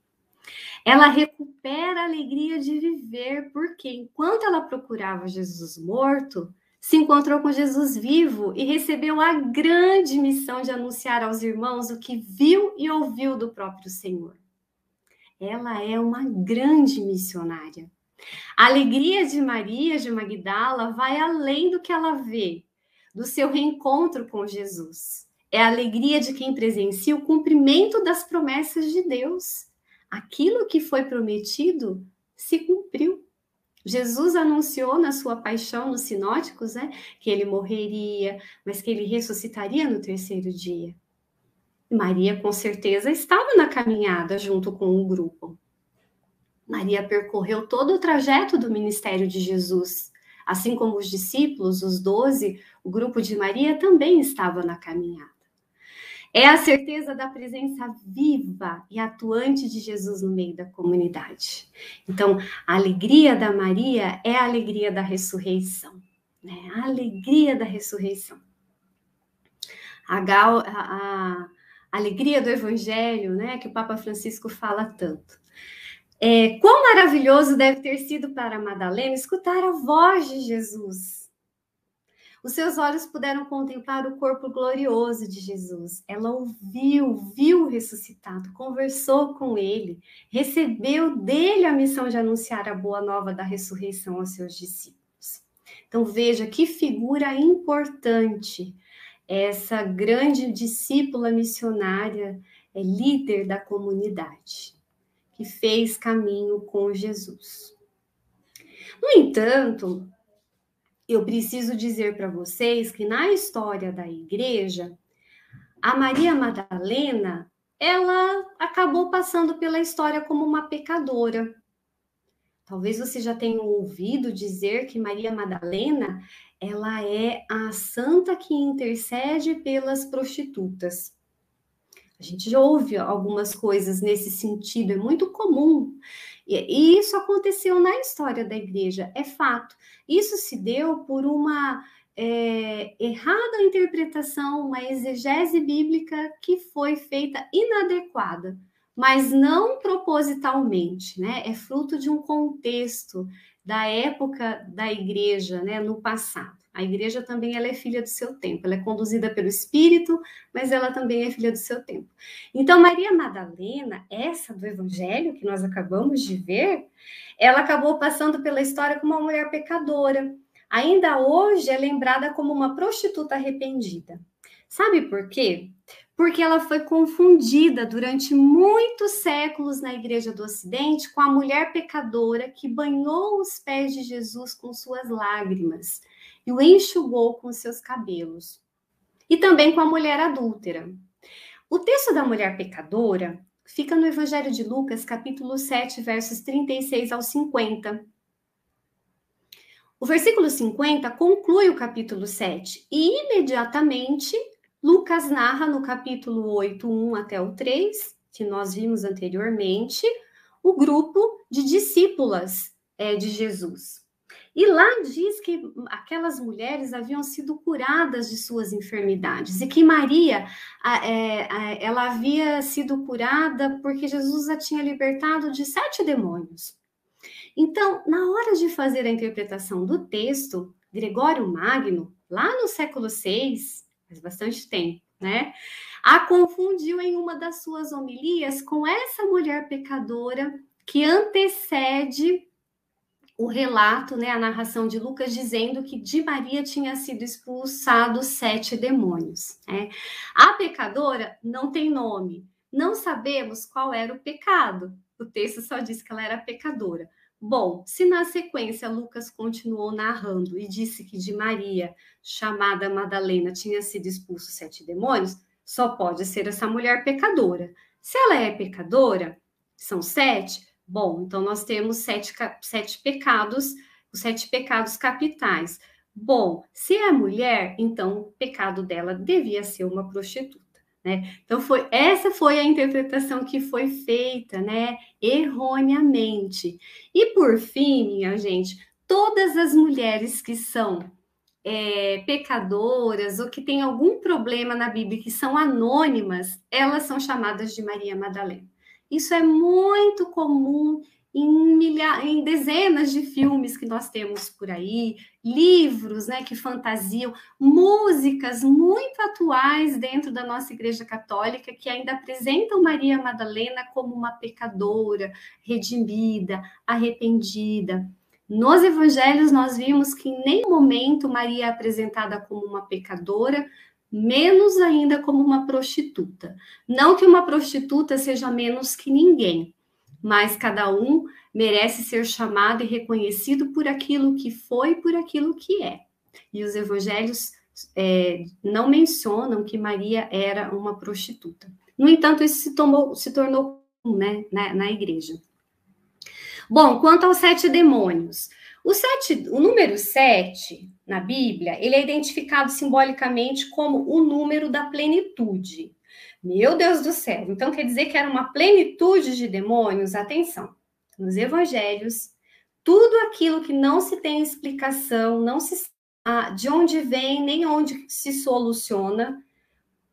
Ela recupera a alegria de viver, porque enquanto ela procurava Jesus morto, se encontrou com Jesus vivo e recebeu a grande missão de anunciar aos irmãos o que viu e ouviu do próprio Senhor. Ela é uma grande missionária. A alegria de Maria de Magdala vai além do que ela vê, do seu reencontro com Jesus. É a alegria de quem presencia o cumprimento das promessas de Deus. aquilo que foi prometido se cumpriu. Jesus anunciou na sua paixão nos sinóticos, né, que ele morreria, mas que ele ressuscitaria no terceiro dia. Maria, com certeza, estava na caminhada junto com o grupo. Maria percorreu todo o trajeto do ministério de Jesus. Assim como os discípulos, os doze, o grupo de Maria também estava na caminhada. É a certeza da presença viva e atuante de Jesus no meio da comunidade. Então, a alegria da Maria é a alegria da ressurreição. Né? A alegria da ressurreição. A, gal, a, a alegria do Evangelho, né, que o Papa Francisco fala tanto. É, quão maravilhoso deve ter sido para Madalena escutar a voz de Jesus. Os seus olhos puderam contemplar o corpo glorioso de Jesus. Ela ouviu, viu o ressuscitado, conversou com ele, recebeu dele a missão de anunciar a boa nova da ressurreição aos seus discípulos. Então veja que figura importante essa grande discípula missionária, é líder da comunidade que fez caminho com Jesus. No entanto, eu preciso dizer para vocês que na história da igreja, a Maria Madalena, ela acabou passando pela história como uma pecadora. Talvez você já tenha ouvido dizer que Maria Madalena, ela é a santa que intercede pelas prostitutas. A gente já ouve algumas coisas nesse sentido, é muito comum. E, isso aconteceu na história da igreja, é fato. Isso se deu por uma é, errada interpretação, uma exegese bíblica que foi feita inadequada, mas não propositalmente, né? É fruto de um contexto da época da igreja, né, no passado. A igreja também ela é filha do seu tempo, ela é conduzida pelo Espírito, mas ela também é filha do seu tempo. Então, Maria Madalena, essa do Evangelho que nós acabamos de ver, ela acabou passando pela história como uma mulher pecadora. Ainda hoje é lembrada como uma prostituta arrependida. Sabe por quê? Porque ela foi confundida durante muitos séculos na Igreja do Ocidente com a mulher pecadora que banhou os pés de Jesus com suas lágrimas e o enxugou com seus cabelos. E também com a mulher adúltera. O texto da mulher pecadora fica no Evangelho de Lucas, capítulo 7, versos 36 ao 50. O versículo 50 conclui o capítulo 7 e imediatamente Lucas narra no capítulo 8, 1 até o 3, que nós vimos anteriormente, o grupo de discípulas é, de Jesus. E lá diz que aquelas mulheres haviam sido curadas de suas enfermidades e que Maria, é, ela havia sido curada porque Jesus a tinha libertado de sete demônios. Então, na hora de fazer a interpretação do texto, Gregório Magno, lá no século VI, faz bastante tempo, né? A confundiu em uma das suas homilias com essa mulher pecadora que antecede o relato, né, a narração de Lucas dizendo que de Maria tinha sido expulsado sete demônios. Né? A pecadora não tem nome, não sabemos qual era o pecado. O texto só diz que ela era pecadora. Bom, se na sequência Lucas continuou narrando e disse que de Maria, chamada Madalena, tinha sido expulso sete demônios, só pode ser essa mulher pecadora. Se ela é pecadora, são sete, Bom, então nós temos sete, sete pecados, os sete pecados capitais. Bom, se é mulher, então o pecado dela devia ser uma prostituta. Né? Então foi essa foi a interpretação que foi feita, né, erroneamente. E por fim, minha gente, todas as mulheres que são é, pecadoras ou que têm algum problema na Bíblia que são anônimas, elas são chamadas de Maria Madalena. Isso é muito comum em, milha... em dezenas de filmes que nós temos por aí, livros né, que fantasiam, músicas muito atuais dentro da nossa Igreja Católica que ainda apresentam Maria Madalena como uma pecadora, redimida, arrependida. Nos evangelhos, nós vimos que em nenhum momento Maria é apresentada como uma pecadora, menos ainda como uma prostituta. Não que uma prostituta seja menos que ninguém, mas cada um merece ser chamado e reconhecido por aquilo que foi, por aquilo que é. E os evangelhos é, não mencionam que Maria era uma prostituta. No entanto, isso se, tomou, se tornou né, na, na igreja. Bom, quanto aos sete demônios, o, sete, o número sete na Bíblia, ele é identificado simbolicamente como o número da plenitude. Meu Deus do céu! Então quer dizer que era uma plenitude de demônios? Atenção! Nos evangelhos, tudo aquilo que não se tem explicação, não se sabe de onde vem, nem onde se soluciona.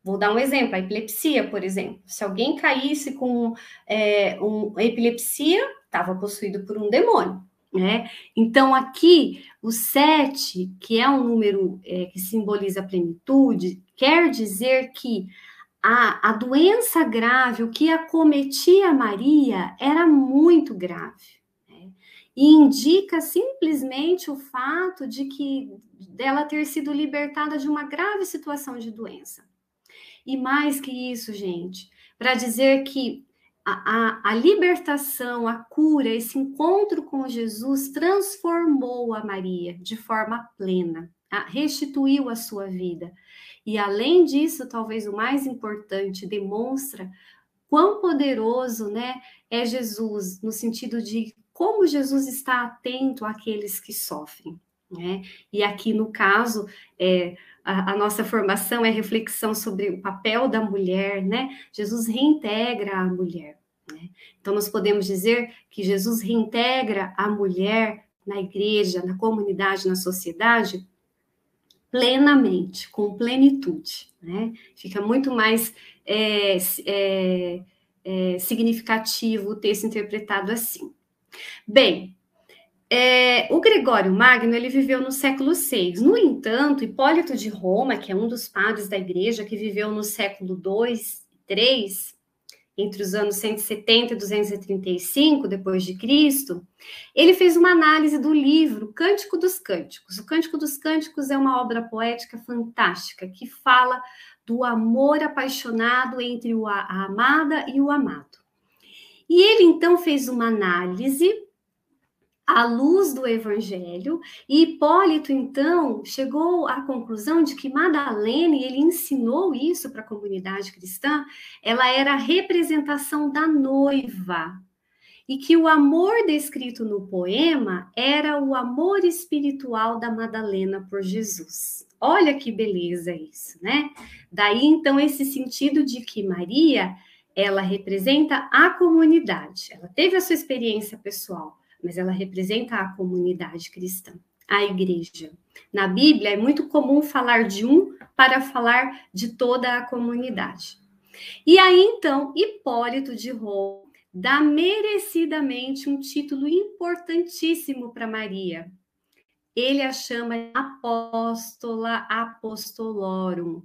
Vou dar um exemplo: a epilepsia, por exemplo. Se alguém caísse com é, epilepsia, estava possuído por um demônio. Né? Então, aqui, o sete, que é um número é, que simboliza a plenitude, quer dizer que a, a doença grave, o que acometia Maria, era muito grave. Né? E indica simplesmente o fato de que dela ter sido libertada de uma grave situação de doença. E mais que isso, gente, para dizer que a, a, a, libertação, a cura, esse encontro com Jesus transformou a Maria de forma plena, restituiu a sua vida. E além disso, talvez o mais importante, demonstra quão poderoso, né, é Jesus no sentido de como Jesus está atento àqueles que sofrem, né? E aqui no caso, é, a, nossa formação é reflexão sobre o papel da mulher, né? Jesus reintegra a mulher. Né? Então, nós podemos dizer que Jesus reintegra a mulher na igreja, na comunidade, na sociedade, plenamente, com plenitude. Né? Fica muito mais é, é, é, significativo o texto interpretado assim. Bem, é, o Gregório Magno ele viveu no século VI. No entanto, Hipólito de Roma, que é um dos padres da igreja, que viveu no século II e III, entre os anos 170 e 235 depois de Cristo, ele fez uma análise do livro Cântico dos Cânticos. O Cântico dos Cânticos é uma obra poética fantástica que fala do amor apaixonado entre a amada e o amado. E ele então fez uma análise à luz do evangelho, e Hipólito, então, chegou à conclusão de que Madalena, e ele ensinou isso para a comunidade cristã, ela era a representação da noiva, e que o amor descrito no poema era o amor espiritual da Madalena por Jesus. Olha que beleza isso, né? Daí, então, esse sentido de que Maria, ela representa a comunidade, ela teve a sua experiência pessoal, mas ela representa a comunidade cristã, a igreja. Na Bíblia é muito comum falar de um para falar de toda a comunidade. E aí então, Hipólito de Roma dá merecidamente um título importantíssimo para Maria. Ele a chama apóstola apostolorum,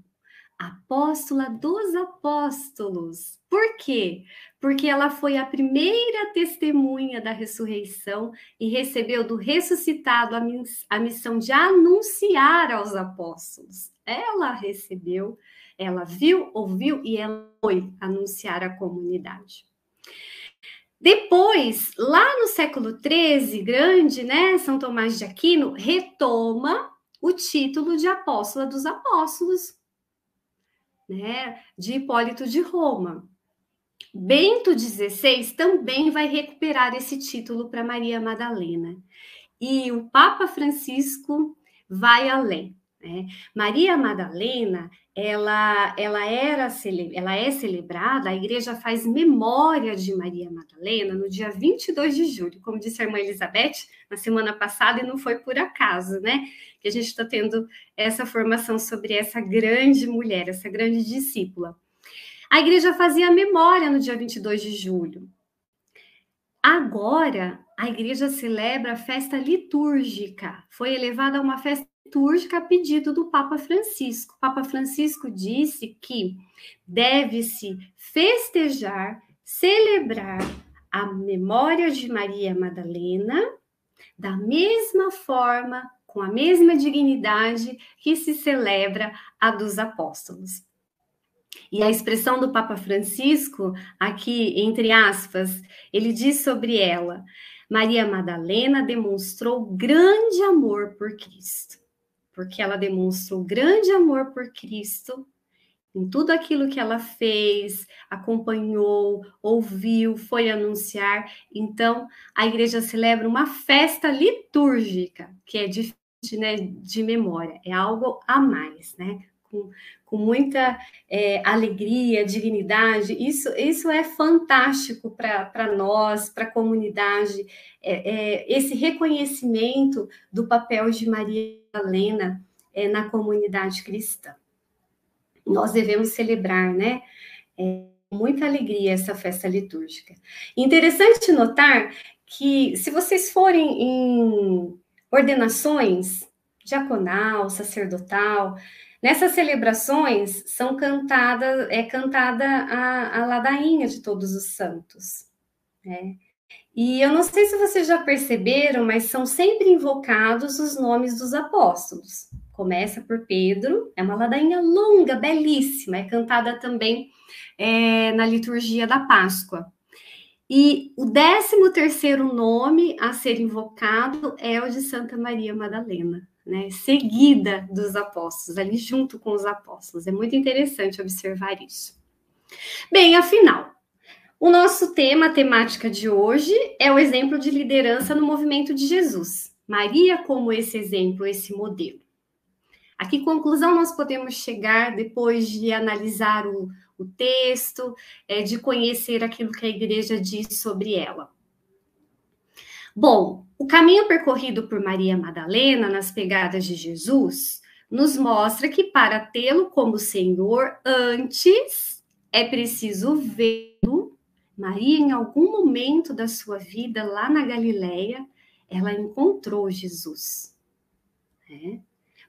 apóstola dos apóstolos. Por quê? Porque ela foi a primeira testemunha da ressurreição e recebeu do ressuscitado a missão de anunciar aos apóstolos. Ela recebeu, ela viu, ouviu e ela foi anunciar à comunidade. Depois, lá no século XIII, grande, né, São Tomás de Aquino retoma o título de apóstola dos apóstolos, né, de Hipólito de Roma. Bento XVI também vai recuperar esse título para Maria Madalena. E o Papa Francisco vai além. Né? Maria Madalena, ela, ela, era, ela é celebrada, a igreja faz memória de Maria Madalena no dia 22 de julho, como disse a irmã Elizabeth na semana passada, e não foi por acaso, né? Que a gente está tendo essa formação sobre essa grande mulher, essa grande discípula. A igreja fazia memória no dia 22 de julho. Agora, a igreja celebra a festa litúrgica. Foi elevada a uma festa litúrgica a pedido do Papa Francisco. O Papa Francisco disse que deve-se festejar, celebrar a memória de Maria Madalena da mesma forma, com a mesma dignidade que se celebra a dos apóstolos. E a expressão do Papa Francisco, aqui entre aspas, ele diz sobre ela: Maria Madalena demonstrou grande amor por Cristo, porque ela demonstrou grande amor por Cristo em tudo aquilo que ela fez, acompanhou, ouviu, foi anunciar. Então, a igreja celebra uma festa litúrgica, que é de, né, de memória, é algo a mais, né? Com, com muita é, alegria, dignidade. Isso, isso é fantástico para nós, para a comunidade, é, é, esse reconhecimento do papel de Maria Helena é, na comunidade cristã. Nós devemos celebrar, né? É, muita alegria essa festa litúrgica. Interessante notar que, se vocês forem em ordenações diaconal, sacerdotal, Nessas celebrações são cantadas, é cantada a, a ladainha de todos os santos. Né? E eu não sei se vocês já perceberam, mas são sempre invocados os nomes dos apóstolos. Começa por Pedro, é uma ladainha longa, belíssima, é cantada também é, na liturgia da Páscoa. E o décimo terceiro nome a ser invocado é o de Santa Maria Madalena né, seguida dos apóstolos, ali junto com os apóstolos. É muito interessante observar isso. Bem, afinal, o nosso tema, a temática de hoje, é o exemplo de liderança no movimento de Jesus. Maria como esse exemplo, esse modelo. A que conclusão nós podemos chegar depois de analisar o, o texto, é, de conhecer aquilo que a igreja diz sobre ela? Bom, o caminho percorrido por Maria Madalena nas pegadas de Jesus nos mostra que para tê-lo como Senhor, antes é preciso vê-lo. Maria, em algum momento da sua vida lá na Galileia, ela encontrou Jesus. É.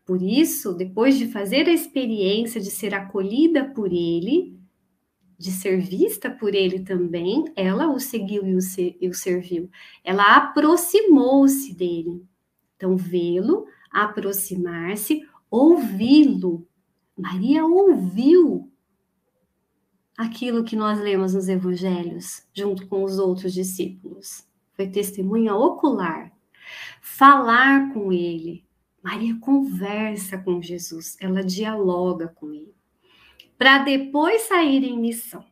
Por isso, depois de fazer a experiência de ser acolhida por ele, de ser vista por ele também, ela o seguiu e o, e o serviu. Ela aproximou-se dele. Então, vê-lo, aproximar-se, ouvi-lo. Maria ouviu aquilo que nós lemos nos evangelhos, junto com os outros discípulos. Foi testemunha ocular. Falar com ele. Maria conversa com Jesus, ela dialoga com ele para depois sair em missão.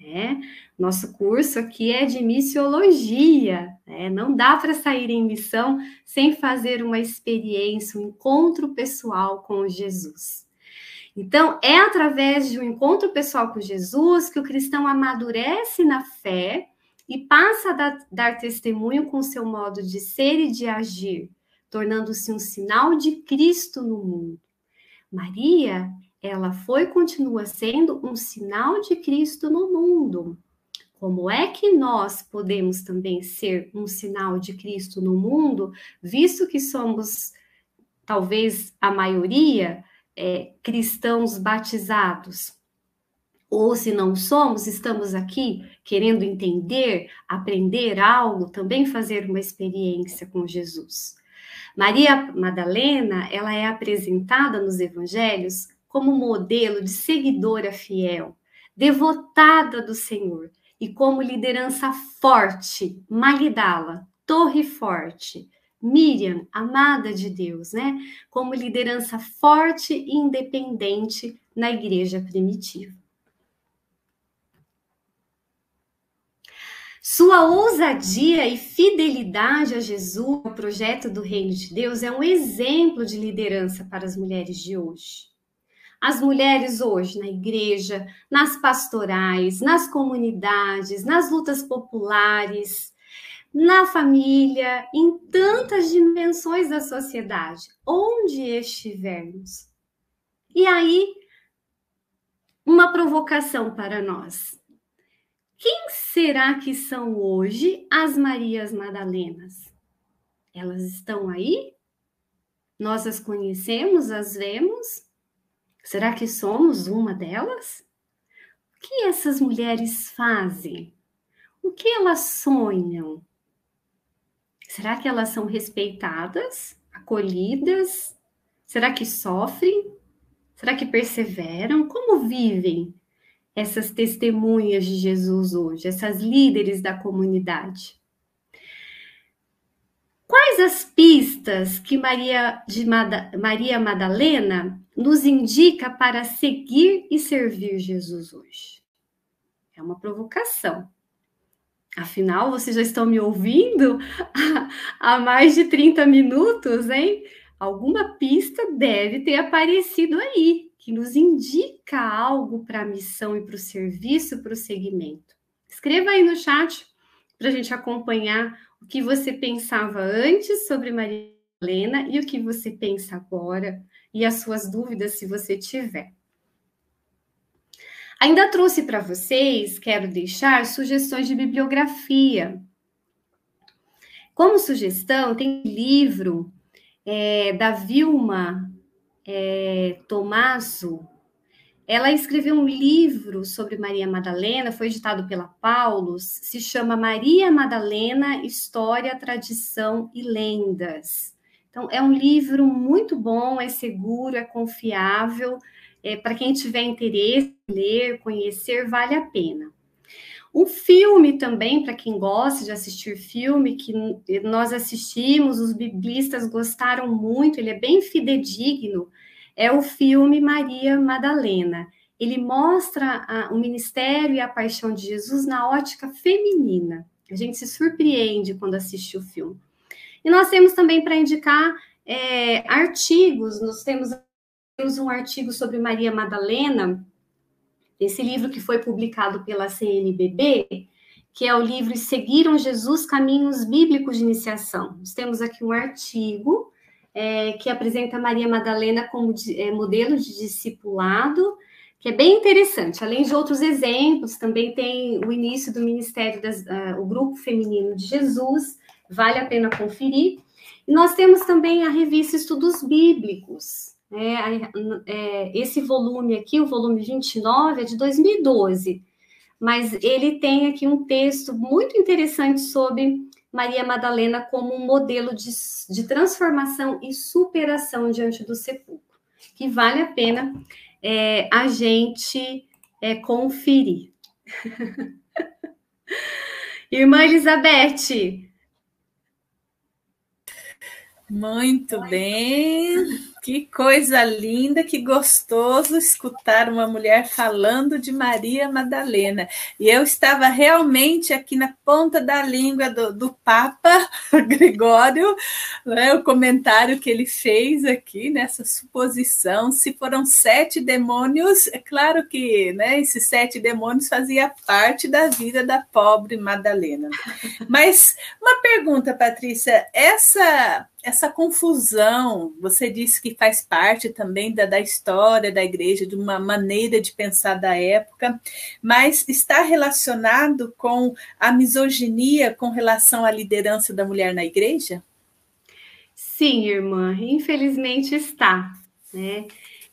Né? Nosso curso aqui é de missiologia, né? não dá para sair em missão sem fazer uma experiência, um encontro pessoal com Jesus. Então, é através de um encontro pessoal com Jesus que o cristão amadurece na fé e passa a dar, dar testemunho com seu modo de ser e de agir, tornando-se um sinal de Cristo no mundo. Maria ela foi e continua sendo um sinal de Cristo no mundo. Como é que nós podemos também ser um sinal de Cristo no mundo, visto que somos, talvez a maioria, é, cristãos batizados? Ou se não somos, estamos aqui querendo entender, aprender algo, também fazer uma experiência com Jesus. Maria Madalena, ela é apresentada nos evangelhos como modelo de seguidora fiel, devotada do Senhor e como liderança forte, Magdala, torre forte, Miriam, amada de Deus, né? Como liderança forte e independente na igreja primitiva. Sua ousadia e fidelidade a Jesus, o projeto do Reino de Deus, é um exemplo de liderança para as mulheres de hoje as mulheres hoje na igreja, nas pastorais, nas comunidades, nas lutas populares, na família, em tantas dimensões da sociedade, onde estivermos. E aí, uma provocação para nós. Quem será que são hoje as Marias Madalenas? Elas estão aí? Nós as conhecemos, as vemos? Será que somos uma delas? O que essas mulheres fazem? O que elas sonham? Será que elas são respeitadas, acolhidas? Será que sofrem? Será que perseveram? Como vivem? essas testemunhas de Jesus hoje, essas líderes da comunidade? Quais as pistas que Maria, de Mada, Maria Madalena nos indica para seguir e servir Jesus hoje? É uma provocação. Afinal, vocês já estão me ouvindo *laughs* há mais de 30 minutos, hein? Alguma pista deve ter aparecido aí, que nos indica algo para a missão e para o serviço, para o segmento. Escreva aí no chat para a gente acompanhar o que você pensava antes sobre Maria Helena e o que você pensa agora e as suas dúvidas, se você tiver. Ainda trouxe para vocês, quero deixar sugestões de bibliografia. Como sugestão, tem livro é, da Vilma é, Tomaso. Ela escreveu um livro sobre Maria Madalena, foi editado pela Paulus, se chama Maria Madalena, História, Tradição e Lendas. Então, é um livro muito bom, é seguro, é confiável é, para quem tiver interesse em ler, conhecer, vale a pena. Um filme também, para quem gosta de assistir filme, que nós assistimos, os biblistas gostaram muito, ele é bem fidedigno, é o filme Maria Madalena. Ele mostra a, o ministério e a paixão de Jesus na ótica feminina. A gente se surpreende quando assiste o filme. E nós temos também para indicar é, artigos, nós temos temos um artigo sobre Maria Madalena, esse livro que foi publicado pela CNBB, que é o livro Seguiram Jesus Caminhos Bíblicos de Iniciação. Nós temos aqui um artigo é, que apresenta Maria Madalena como de, é, modelo de discipulado, que é bem interessante. Além de outros exemplos, também tem o início do Ministério, das, uh, o Grupo Feminino de Jesus, vale a pena conferir. E nós temos também a revista Estudos Bíblicos, é, é, esse volume aqui, o volume 29, é de 2012, mas ele tem aqui um texto muito interessante sobre Maria Madalena como um modelo de, de transformação e superação diante do sepulcro, que vale a pena é, a gente é, conferir. *laughs* Irmã Elizabeth. Muito bem. Que coisa linda, que gostoso escutar uma mulher falando de Maria Madalena. E eu estava realmente aqui na ponta da língua do, do Papa *laughs* Gregório, né, o comentário que ele fez aqui nessa suposição. Se foram sete demônios, é claro que né, esses sete demônios faziam parte da vida da pobre Madalena. Mas uma pergunta, Patrícia, essa essa confusão, você disse que faz parte também da, da história da igreja, de uma maneira de pensar da época, mas está relacionado com a misoginia com relação à liderança da mulher na igreja? Sim, irmã, infelizmente está, né?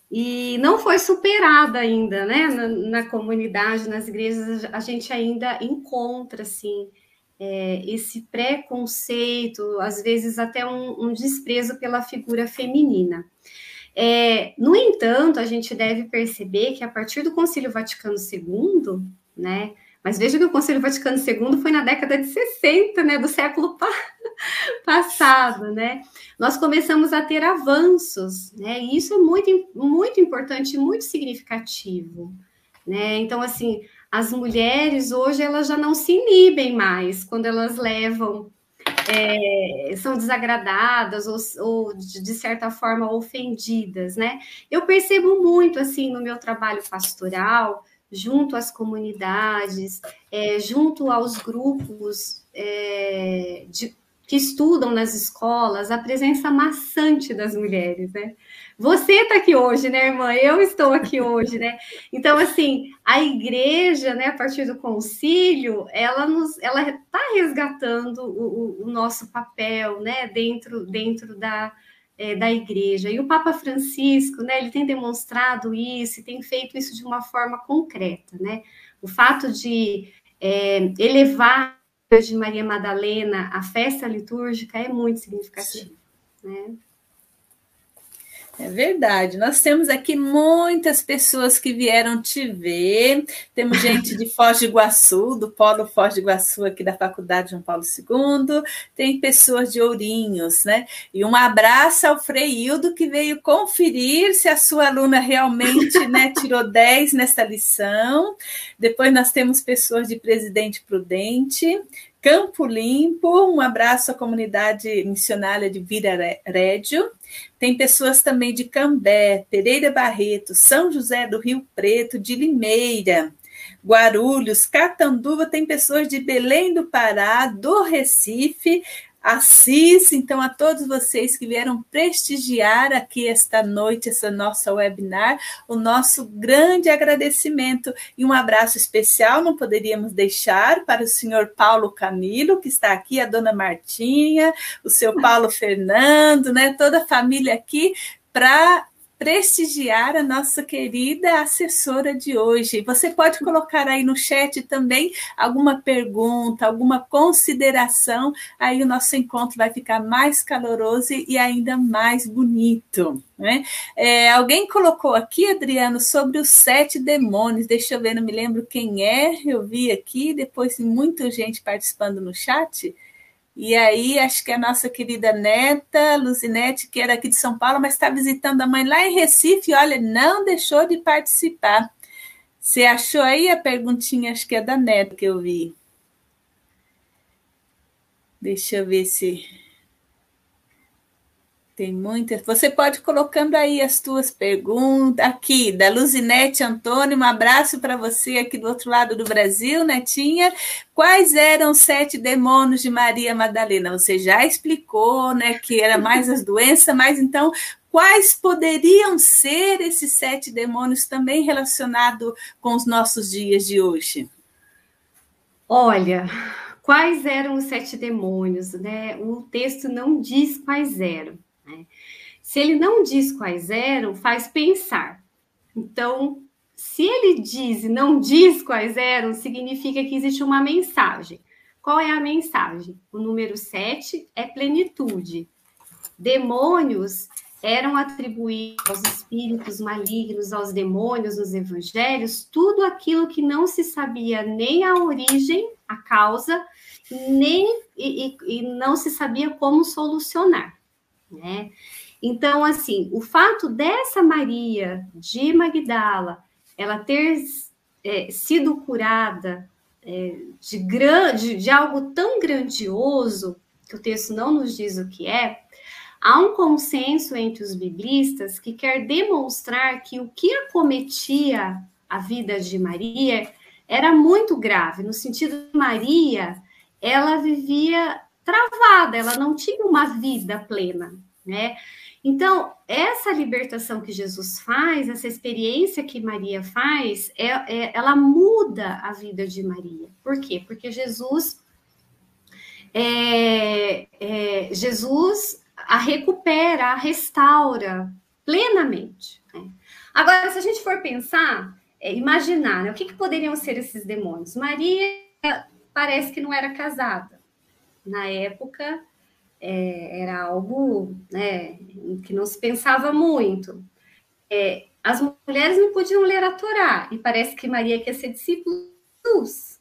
E não foi superada ainda, né? Na, na comunidade, nas igrejas, a gente ainda encontra, assim, é, esse preconceito, às vezes até um, um desprezo pela figura feminina. É, no entanto, a gente deve perceber que a partir do Concílio Vaticano II, né, mas veja que o Concílio Vaticano II foi na década de 60, né, do século pa *laughs* passado, né? Nós começamos a ter avanços, né? E isso é muito, muito importante, muito significativo, né? Então, assim, as mulheres hoje elas já não se inibem mais quando elas levam, é, são desagradadas ou, ou, de certa forma ofendidas, né? Eu percebo muito assim no meu trabalho pastoral, junto às comunidades, é, junto aos grupos é, de, que estudam nas escolas, a presença maçante das mulheres, né? Você está aqui hoje, né, irmã? Eu estou aqui hoje, né? Então, assim, a igreja, né, a partir do concílio, ela nos, ela está resgatando o, o, nosso papel, né, dentro, dentro da, é, da igreja. E o Papa Francisco, né, ele tem demonstrado isso, tem feito isso de uma forma concreta, né? O fato de é, elevar de Maria Madalena a festa litúrgica é muito significativo, né? É verdade. Nós temos aqui muitas pessoas que vieram te ver. Temos *laughs* gente de Foz do Iguaçu, do Polo Foz do Iguaçu, aqui da Faculdade João Paulo II. Tem pessoas de Ourinhos, né? E um abraço ao Freildo, que veio conferir se a sua aluna realmente *laughs* né, tirou 10 nessa lição. Depois nós temos pessoas de Presidente Prudente, Campo Limpo, um abraço à comunidade missionária de Vira Rédio. Tem pessoas também de Cambé, Pereira Barreto, São José do Rio Preto, de Limeira, Guarulhos, Catanduva, tem pessoas de Belém do Pará, do Recife, Assis, então a todos vocês que vieram prestigiar aqui esta noite, essa nossa webinar, o nosso grande agradecimento e um abraço especial não poderíamos deixar para o senhor Paulo Camilo, que está aqui, a dona Martinha, o seu Paulo Fernando, né, toda a família aqui, para prestigiar a nossa querida assessora de hoje. Você pode colocar aí no chat também alguma pergunta, alguma consideração, aí o nosso encontro vai ficar mais caloroso e ainda mais bonito. Né? É, alguém colocou aqui, Adriano, sobre os sete demônios. Deixa eu ver, não me lembro quem é. Eu vi aqui, depois muita gente participando no chat. E aí, acho que a nossa querida neta, Luzinete, que era aqui de São Paulo, mas está visitando a mãe lá em Recife, olha, não deixou de participar. Você achou aí a perguntinha? Acho que é da neta que eu vi. Deixa eu ver se. Tem muitas. Você pode colocando aí as tuas perguntas. Aqui, da Luzinete Antônio, um abraço para você aqui do outro lado do Brasil, Netinha. Quais eram os sete demônios de Maria Madalena? Você já explicou, né, que era mais as doenças, mas então quais poderiam ser esses sete demônios também relacionados com os nossos dias de hoje? Olha, quais eram os sete demônios, né? O texto não diz quais eram. Se ele não diz quais eram, faz pensar. Então, se ele diz e não diz quais eram, significa que existe uma mensagem. Qual é a mensagem? O número 7 é plenitude. Demônios eram atribuídos aos espíritos malignos, aos demônios nos evangelhos, tudo aquilo que não se sabia nem a origem, a causa, nem e, e, e não se sabia como solucionar né? Então, assim, o fato dessa Maria de Magdala, ela ter é, sido curada é, de, grande, de algo tão grandioso, que o texto não nos diz o que é, há um consenso entre os biblistas que quer demonstrar que o que acometia a vida de Maria era muito grave, no sentido de Maria, ela vivia travada, ela não tinha uma vida plena, né? Então, essa libertação que Jesus faz, essa experiência que Maria faz, é, é, ela muda a vida de Maria. Por quê? Porque Jesus, é, é Jesus a recupera, a restaura plenamente. Né? Agora, se a gente for pensar, é, imaginar, né, o que, que poderiam ser esses demônios? Maria parece que não era casada. Na época, é, era algo né, que não se pensava muito. É, as mulheres não podiam ler a Torá, e parece que Maria quer ser discípula Jesus.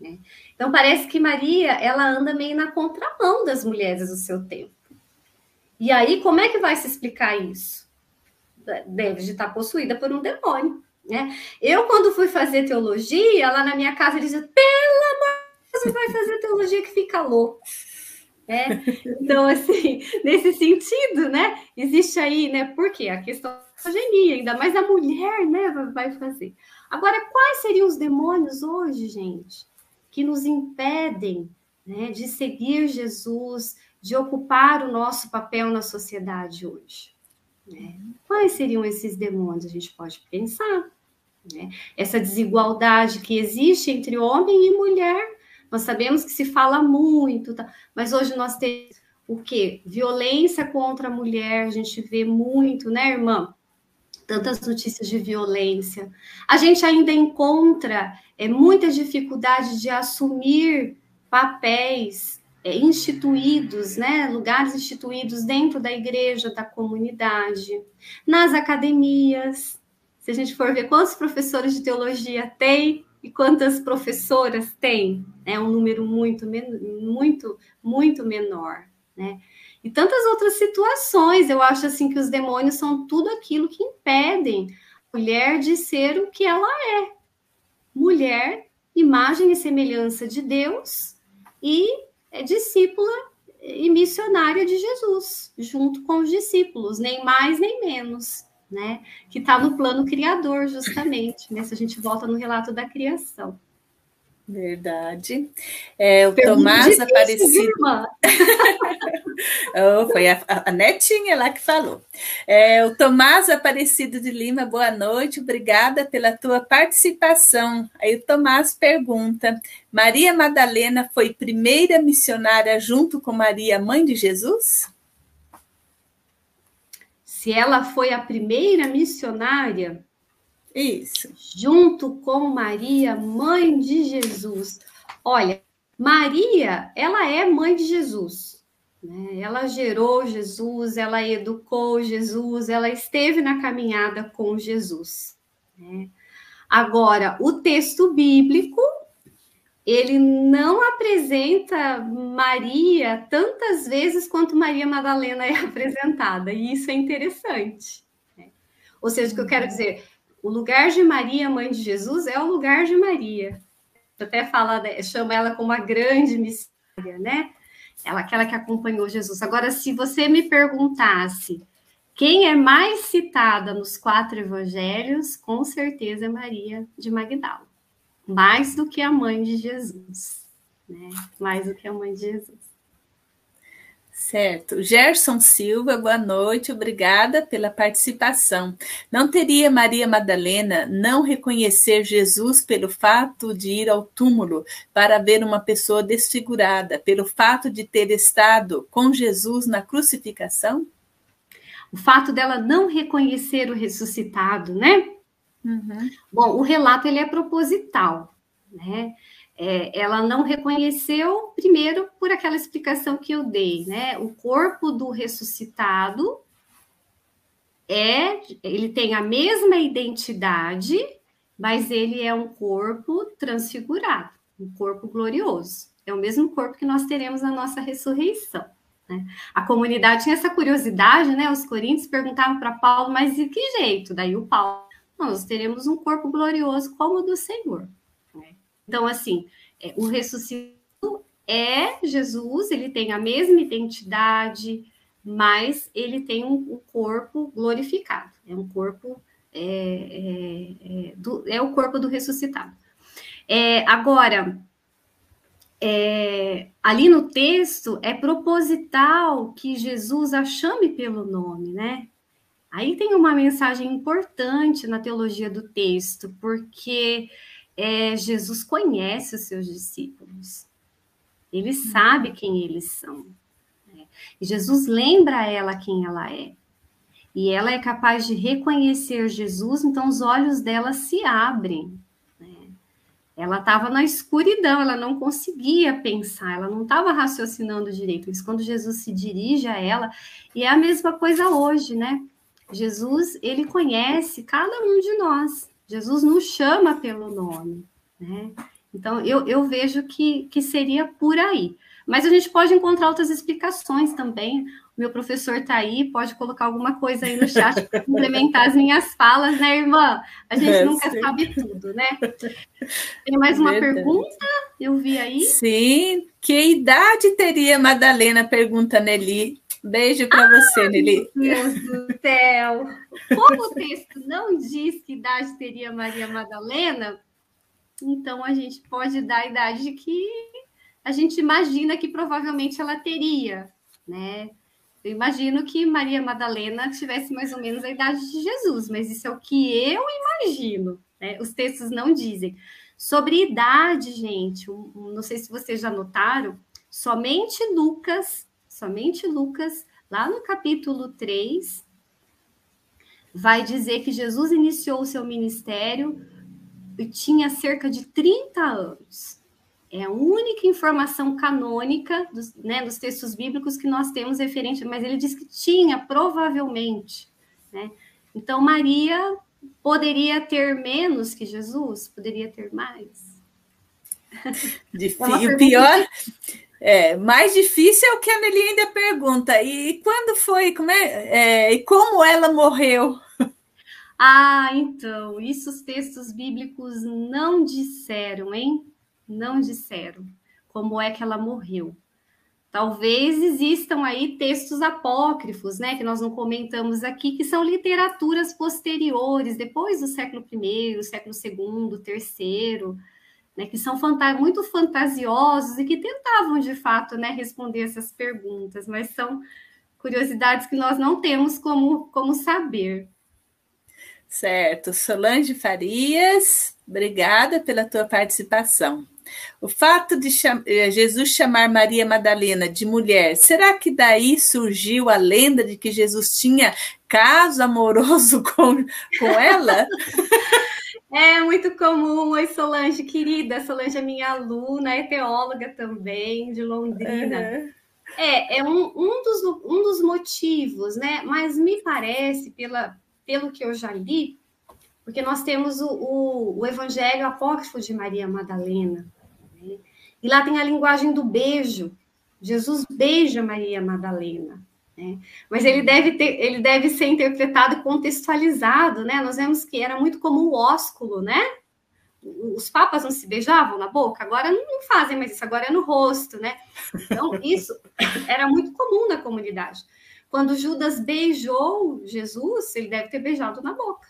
Né? Então, parece que Maria ela anda meio na contramão das mulheres do seu tempo. E aí, como é que vai se explicar isso? Deve de estar possuída por um demônio. Né? Eu, quando fui fazer teologia, lá na minha casa, dizia: pelo amor de Deus, vai fazer teologia que fica louco. É, então, assim, *laughs* nesse sentido, né, existe aí, né, porque a questão da genia, ainda mais a mulher, né, vai fazer. Agora, quais seriam os demônios hoje, gente, que nos impedem, né, de seguir Jesus, de ocupar o nosso papel na sociedade hoje? Né? Quais seriam esses demônios? A gente pode pensar. Né? Essa desigualdade que existe entre homem e mulher, nós sabemos que se fala muito, tá? mas hoje nós temos o quê? Violência contra a mulher, a gente vê muito, né, irmã? Tantas notícias de violência. A gente ainda encontra é, muita dificuldade de assumir papéis é, instituídos, né, lugares instituídos dentro da igreja, da comunidade, nas academias. Se a gente for ver quantos professores de teologia tem e quantas professoras tem, é um número muito, muito, muito menor, né? E tantas outras situações, eu acho assim que os demônios são tudo aquilo que impedem a mulher de ser o que ela é. Mulher, imagem e semelhança de Deus e é discípula e missionária de Jesus, junto com os discípulos, nem mais nem menos, né? Que está no plano criador, justamente, né? Se a gente volta no relato da criação. Verdade. É, o Pergunta Tomás Aparecido. *laughs* oh, foi a, a, Netinha lá que falou. É, o Tomás Aparecido de Lima, boa noite, obrigada pela tua participação. Aí o Tomás pergunta: Maria Madalena foi primeira missionária junto com Maria, mãe de Jesus? Se ela foi a primeira missionária, isso. Junto com Maria, mãe de Jesus. Olha, Maria, ela é mãe de Jesus. Né? Ela gerou Jesus, ela educou Jesus, ela esteve na caminhada com Jesus. Né? Agora, o texto bíblico ele não apresenta Maria tantas vezes quanto Maria Madalena é *laughs* apresentada, e isso é interessante. Né? Ou seja, o que eu quero dizer, o lugar de Maria, mãe de Jesus, é o lugar de Maria. Até fala, chama ela como a grande missionária, né? Ela, aquela que acompanhou Jesus. Agora, se você me perguntasse quem é mais citada nos quatro evangelhos, com certeza é Maria de Magdala. Mais do que a mãe de Jesus. Né? Mais do que a mãe de Jesus. Certo. Gerson Silva, boa noite, obrigada pela participação. Não teria Maria Madalena não reconhecer Jesus pelo fato de ir ao túmulo para ver uma pessoa desfigurada, pelo fato de ter estado com Jesus na crucificação? O fato dela não reconhecer o ressuscitado, né? Uhum. Bom, o relato ele é proposital, né? é, ela não reconheceu, primeiro, por aquela explicação que eu dei, né? O corpo do ressuscitado é, ele tem a mesma identidade, mas ele é um corpo transfigurado, um corpo glorioso. É o mesmo corpo que nós teremos na nossa ressurreição. Né? A comunidade tinha essa curiosidade, né? Os coríntios perguntavam para Paulo, mas de que jeito? Daí o Paulo, nós teremos um corpo glorioso como o do Senhor. Então, assim, é, o ressuscitado é Jesus, ele tem a mesma identidade, mas ele tem um, um corpo glorificado. É um corpo é, é, é, do, é o corpo do ressuscitado. É, agora, é, ali no texto é proposital que Jesus a chame pelo nome, né? Aí tem uma mensagem importante na teologia do texto, porque é, Jesus conhece os seus discípulos. Ele uhum. sabe quem eles são. Né? E Jesus lembra a ela quem ela é. E ela é capaz de reconhecer Jesus, então os olhos dela se abrem. Né? Ela estava na escuridão, ela não conseguia pensar, ela não estava raciocinando direito. Mas quando Jesus se dirige a ela, e é a mesma coisa hoje, né? Jesus, ele conhece cada um de nós. Jesus nos chama pelo nome, né? Então, eu, eu vejo que, que seria por aí. Mas a gente pode encontrar outras explicações também. O meu professor está aí, pode colocar alguma coisa aí no chat para *laughs* complementar as minhas falas, né, irmã? A gente é, nunca sim. sabe tudo, né? Tem mais uma Verdade. pergunta? Eu vi aí. Sim. Que idade teria Madalena? Pergunta Nelly. Beijo para você, Nelly. Meu Deus do céu! Como o texto não diz que idade teria Maria Madalena, então a gente pode dar a idade que a gente imagina que provavelmente ela teria, né? Eu imagino que Maria Madalena tivesse mais ou menos a idade de Jesus, mas isso é o que eu imagino. Né? Os textos não dizem. Sobre idade, gente, não sei se vocês já notaram, somente Lucas somente Lucas, lá no capítulo 3, vai dizer que Jesus iniciou o seu ministério e tinha cerca de 30 anos. É a única informação canônica dos, né, dos textos bíblicos que nós temos referente, mas ele diz que tinha, provavelmente. Né? Então, Maria poderia ter menos que Jesus? Poderia ter mais? Difícil. É pior, é, mais difícil é o que a Nelly ainda pergunta. E quando foi? Como é, é, e como ela morreu? *laughs* Ah, então, isso os textos bíblicos não disseram, hein? Não disseram como é que ela morreu. Talvez existam aí textos apócrifos, né, que nós não comentamos aqui, que são literaturas posteriores, depois do século I, século II, III, né, que são muito fantasiosos e que tentavam, de fato, né, responder essas perguntas, mas são curiosidades que nós não temos como, como saber. Certo. Solange Farias, obrigada pela tua participação. O fato de cham eh, Jesus chamar Maria Madalena de mulher, será que daí surgiu a lenda de que Jesus tinha caso amoroso *laughs* com, com ela? *laughs* É muito comum. Oi, Solange, querida. Solange é minha aluna, é teóloga também, de Londrina. Uhum. É, é um, um, dos, um dos motivos, né? Mas me parece, pela, pelo que eu já li, porque nós temos o, o, o Evangelho Apócrifo de Maria Madalena, né? e lá tem a linguagem do beijo. Jesus beija Maria Madalena. Né? Mas ele deve, ter, ele deve ser interpretado e contextualizado, né? Nós vemos que era muito comum o ósculo, né? Os papas não se beijavam na boca, agora não fazem mais isso, agora é no rosto, né? Então, *laughs* isso era muito comum na comunidade. Quando Judas beijou Jesus, ele deve ter beijado na boca.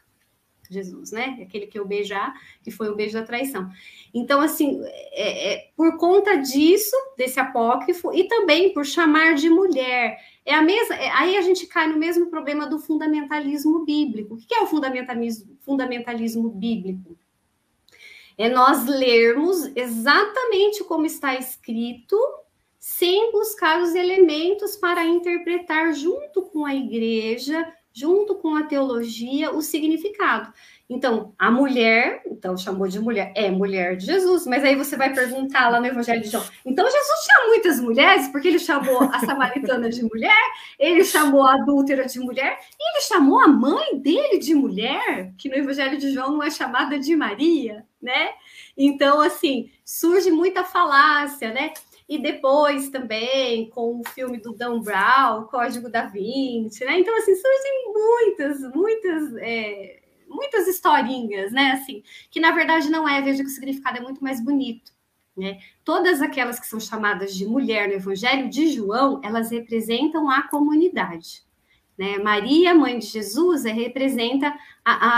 Jesus, né? Aquele que eu beijar, que foi o beijo da traição. Então, assim, é, é, por conta disso, desse apócrifo, e também por chamar de mulher, é a mesma. É, aí a gente cai no mesmo problema do fundamentalismo bíblico. O que é o fundamentalismo, fundamentalismo bíblico? É nós lermos exatamente como está escrito, sem buscar os elementos para interpretar junto com a igreja, junto com a teologia, o significado. Então, a mulher, então chamou de mulher, é mulher de Jesus, mas aí você vai perguntar lá no Evangelho de João. Então, Jesus tinha muitas mulheres, porque ele chamou a samaritana de mulher, ele chamou a adúltera de mulher, e ele chamou a mãe dele de mulher, que no Evangelho de João não é chamada de Maria, né? Então, assim, surge muita falácia, né? E depois também com o filme do Dan Brown, Código da Vinci, né? Então, assim, surgem muitas, muitas, é, muitas historinhas, né? Assim, que na verdade não é, veja que o significado é muito mais bonito. Né? Todas aquelas que são chamadas de mulher no Evangelho de João, elas representam a comunidade. Né? Maria, mãe de Jesus, é, representa a, a,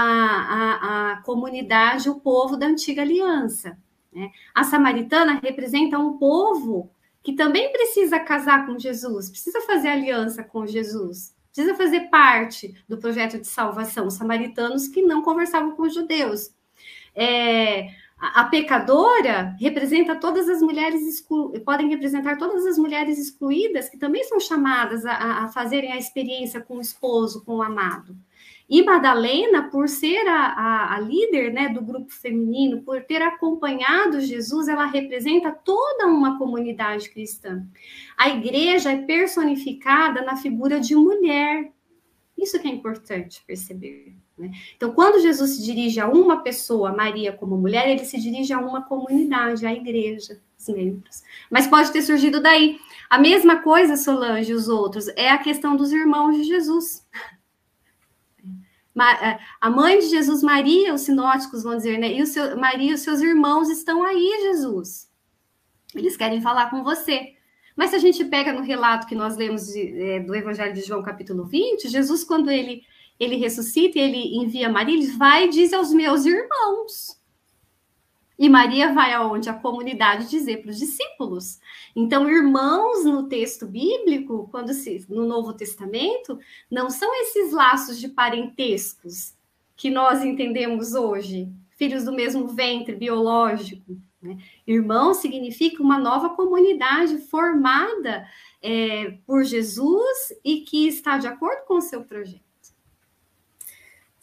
a, a comunidade, o povo da antiga aliança. Né? A samaritana representa um povo que também precisa casar com Jesus, precisa fazer aliança com Jesus, precisa fazer parte do projeto de salvação. Os samaritanos que não conversavam com os judeus. É, a, pecadora representa todas as mulheres exclu... podem representar todas as mulheres excluídas que também são chamadas a, a fazerem a experiência com o esposo, com o amado. E Madalena, por ser a, a, a, líder né, do grupo feminino, por ter acompanhado Jesus, ela representa toda uma comunidade cristã. A igreja é personificada na figura de mulher. Isso que é importante perceber. Né? Então, quando Jesus se dirige a uma pessoa, Maria como mulher, ele se dirige a uma comunidade, à igreja, os membros. Mas pode ter surgido daí. A mesma coisa, Solange os outros, é a questão dos irmãos de Jesus. É, a mãe de Jesus, Maria, os sinóticos vão dizer, né? E o seu, Maria os seus irmãos estão aí, Jesus. Eles querem falar com você. Mas se a gente pega no relato que nós lemos de, é, do Evangelho de João, capítulo 20, Jesus, quando ele, ele ressuscita e ele envia Maria, ele vai e diz aos meus irmãos. E Maria vai aonde? A comunidade dizer para os discípulos. Então, irmãos no texto bíblico, quando se, no Novo Testamento, não são esses laços de parentescos que nós entendemos hoje, filhos do mesmo ventre biológico. Né? Irmão significa uma nova comunidade formada é, por Jesus e que está de acordo com o seu projeto.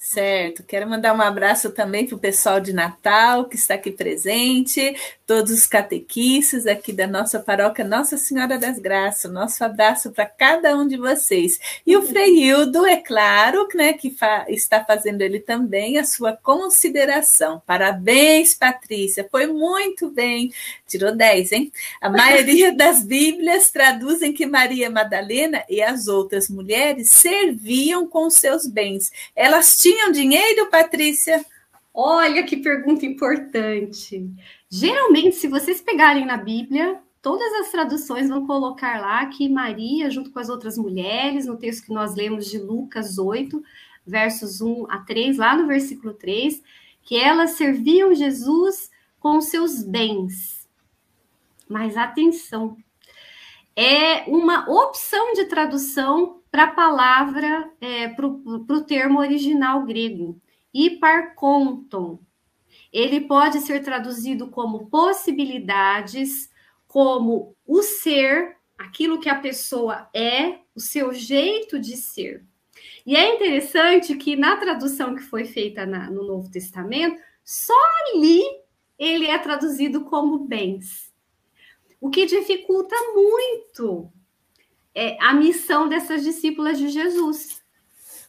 Certo, quero mandar um abraço também para o pessoal de Natal que está aqui presente, todos os catequistas aqui da nossa paróquia Nossa Senhora das Graças. Nosso abraço para cada um de vocês. E o Freildo, é claro, né, que fa está fazendo ele também a sua consideração. Parabéns, Patrícia, foi muito bem. Tirou 10, hein? A maioria *laughs* das Bíblias traduzem que Maria Madalena e as outras mulheres serviam com seus bens. Elas tinham dinheiro, Patrícia? Olha que pergunta importante. Geralmente, se vocês pegarem na Bíblia, todas as traduções vão colocar lá que Maria, junto com as outras mulheres, no texto que nós lemos de Lucas 8, versos 1 a 3, lá no versículo 3, que elas serviam Jesus com seus bens. Mas atenção, é uma opção de tradução para a palavra, é, para o termo original grego, hiparconton, ele pode ser traduzido como possibilidades, como o ser, aquilo que a pessoa é, o seu jeito de ser. E é interessante que na tradução que foi feita na, no Novo Testamento, só ali ele é traduzido como bens. O que dificulta muito é a missão dessas discípulas de Jesus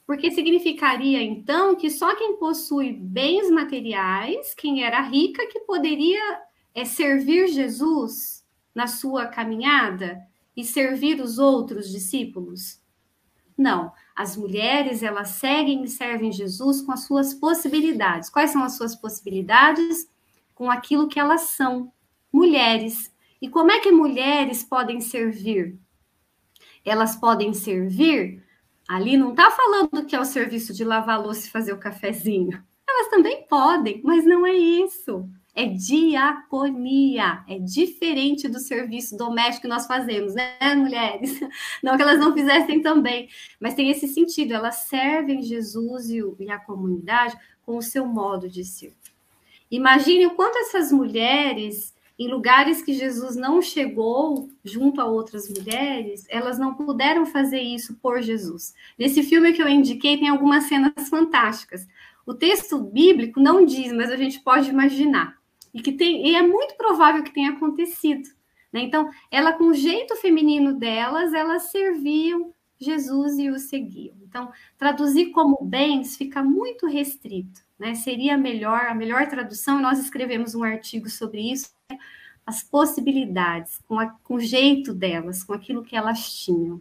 porque significaria então que só quem possui bens materiais, quem era rica, que poderia é, servir Jesus na sua caminhada e servir os outros discípulos? Não, as mulheres elas seguem e servem Jesus com as suas possibilidades. Quais são as suas possibilidades? Com aquilo que elas são, mulheres. E como é que mulheres podem servir? Elas podem servir Ali não está falando que é o serviço de lavar louça e fazer o cafezinho. Elas também podem, mas não é isso. É diaconia, é diferente do serviço doméstico que nós fazemos, né, mulheres? *laughs* Não que elas não fizessem também, mas tem esse sentido, elas servem Jesus e, e a comunidade com o seu modo de ser. Imagine o quanto essas mulheres em lugares que Jesus não chegou junto a outras mulheres, elas não puderam fazer isso por Jesus. Nesse filme que eu indiquei, tem algumas cenas fantásticas. O texto bíblico não diz, mas a gente pode imaginar. E que tem, e é muito provável que tenha acontecido. Né? Então, ela, com o jeito feminino delas, elas serviam Jesus e o seguiam. Então, traduzir como bens fica muito restrito. Né? Seria melhor, a melhor tradução, nós escrevemos um artigo sobre isso, as possibilidades, com, a, com o jeito delas, com aquilo que elas tinham.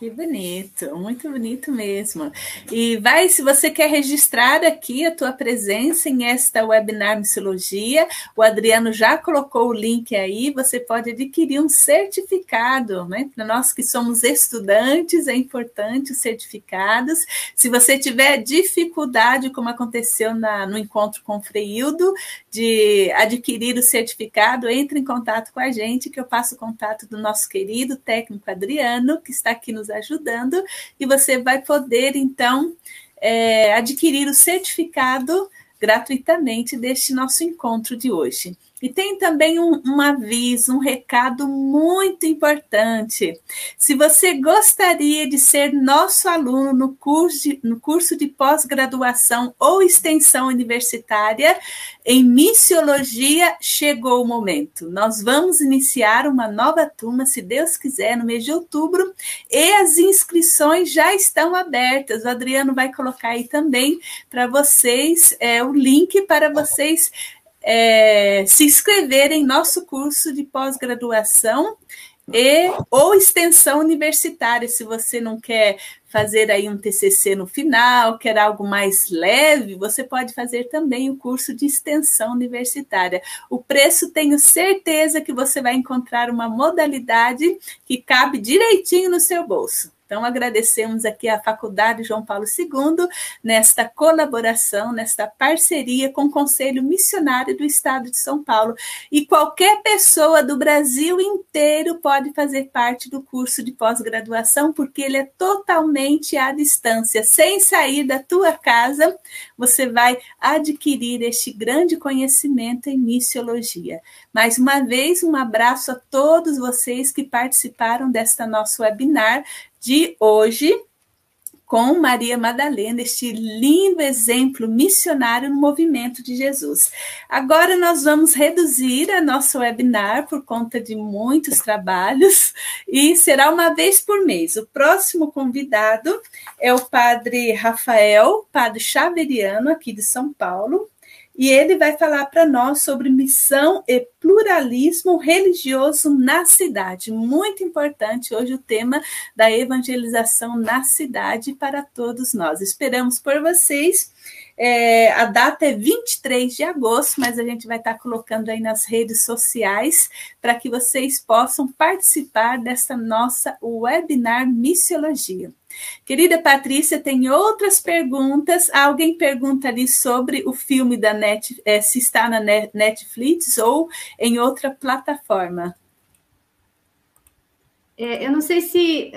Que bonito, muito bonito mesmo. E vai, se você quer registrar aqui a tua presença em esta webinar Missiologia, o Adriano já colocou o link aí, você pode adquirir um certificado, né? Para nós que somos estudantes, é importante os certificados. Se você tiver dificuldade, como aconteceu na, no encontro com o Freildo, de adquirir o certificado, entre em contato com a gente, que eu passo o contato do nosso querido técnico Adriano, que está aqui nos ajudando, e você vai poder, então, é, adquirir o certificado gratuitamente deste nosso encontro de hoje. E tem também um, um, aviso, um recado muito importante. Se você gostaria de ser nosso aluno no curso de, no curso de pós-graduação ou extensão universitária em missiologia, chegou o momento. Nós vamos iniciar uma nova turma, se Deus quiser, no mês de outubro, e as inscrições já estão abertas. O Adriano vai colocar aí também para vocês é, o link para vocês é, se inscrever em nosso curso de pós-graduação e ou extensão universitária, se você não quer fazer aí um TCC no final, quer algo mais leve, você pode fazer também o curso de extensão universitária. O preço tenho certeza que você vai encontrar uma modalidade que cabe direitinho no seu bolso. Então, agradecemos aqui à Faculdade João Paulo II nesta colaboração, nesta parceria com o Conselho Missionário do Estado de São Paulo. E qualquer pessoa do Brasil inteiro pode fazer parte do curso de pós-graduação, porque ele é totalmente à distância, sem sair da tua casa, você vai adquirir este grande conhecimento em missiologia. Mais uma vez, um abraço a todos vocês que participaram desta nosso webinar de hoje com Maria Madalena, este lindo exemplo missionário no movimento de Jesus. Agora nós vamos reduzir a nosso webinar por conta de muitos trabalhos *laughs* e será uma vez por mês. O próximo convidado é o padre Rafael, padre Xaveriano, aqui de São Paulo, e ele vai falar para nós sobre missão e pluralismo religioso na cidade. Muito importante hoje o tema da evangelização na cidade para todos nós. Esperamos por vocês. É, a data é 23 de agosto, mas a gente vai estar colocando aí nas redes sociais para que vocês possam participar dessa nossa webinar Missiologia. Querida Patrícia, tem outras perguntas. Alguém pergunta ali sobre o filme da Net, é, se está na Netflix ou em outra plataforma. É, eu não sei se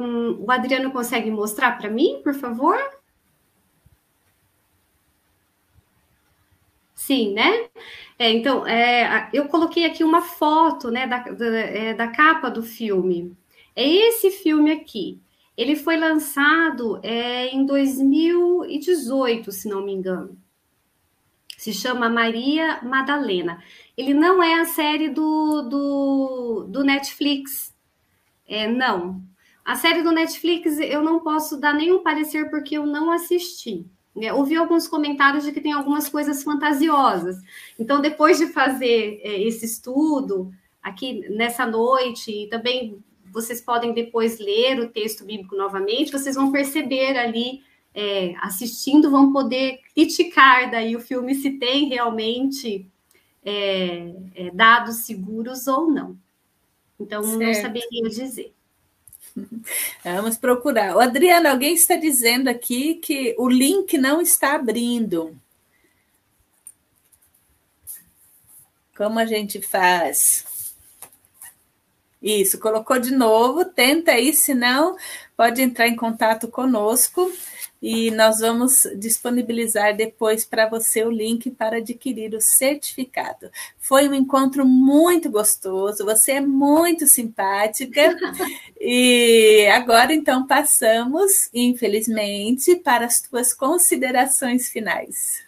um, o Adriano consegue mostrar para mim, por favor. Sim, né? É, então, é, eu coloquei aqui uma foto né, da, da, é, da, capa do filme. É esse filme aqui. Ele foi lançado é, em 2018, se não me engano. Se chama Maria Madalena. Ele não é a série do, do, do Netflix. É, não. A série do Netflix eu não posso dar nenhum parecer porque eu não assisti. É, ouvi alguns comentários de que tem algumas coisas fantasiosas. Então, depois de fazer é, esse estudo aqui nessa noite, e também vocês podem depois ler o texto bíblico novamente, vocês vão perceber ali, é, assistindo, vão poder criticar daí o filme se tem realmente é, é, dados seguros ou não. Então, certo. não saberia dizer. *laughs* Vamos procurar. O Adriano, alguém está dizendo aqui que o link não está abrindo. Como a gente faz? Isso, colocou de novo, tenta aí, senão pode entrar em contato conosco e nós vamos disponibilizar depois para você o link para adquirir o certificado. Foi um encontro muito gostoso, você é muito simpática. *laughs* e agora, então, passamos, infelizmente, para as tuas considerações finais.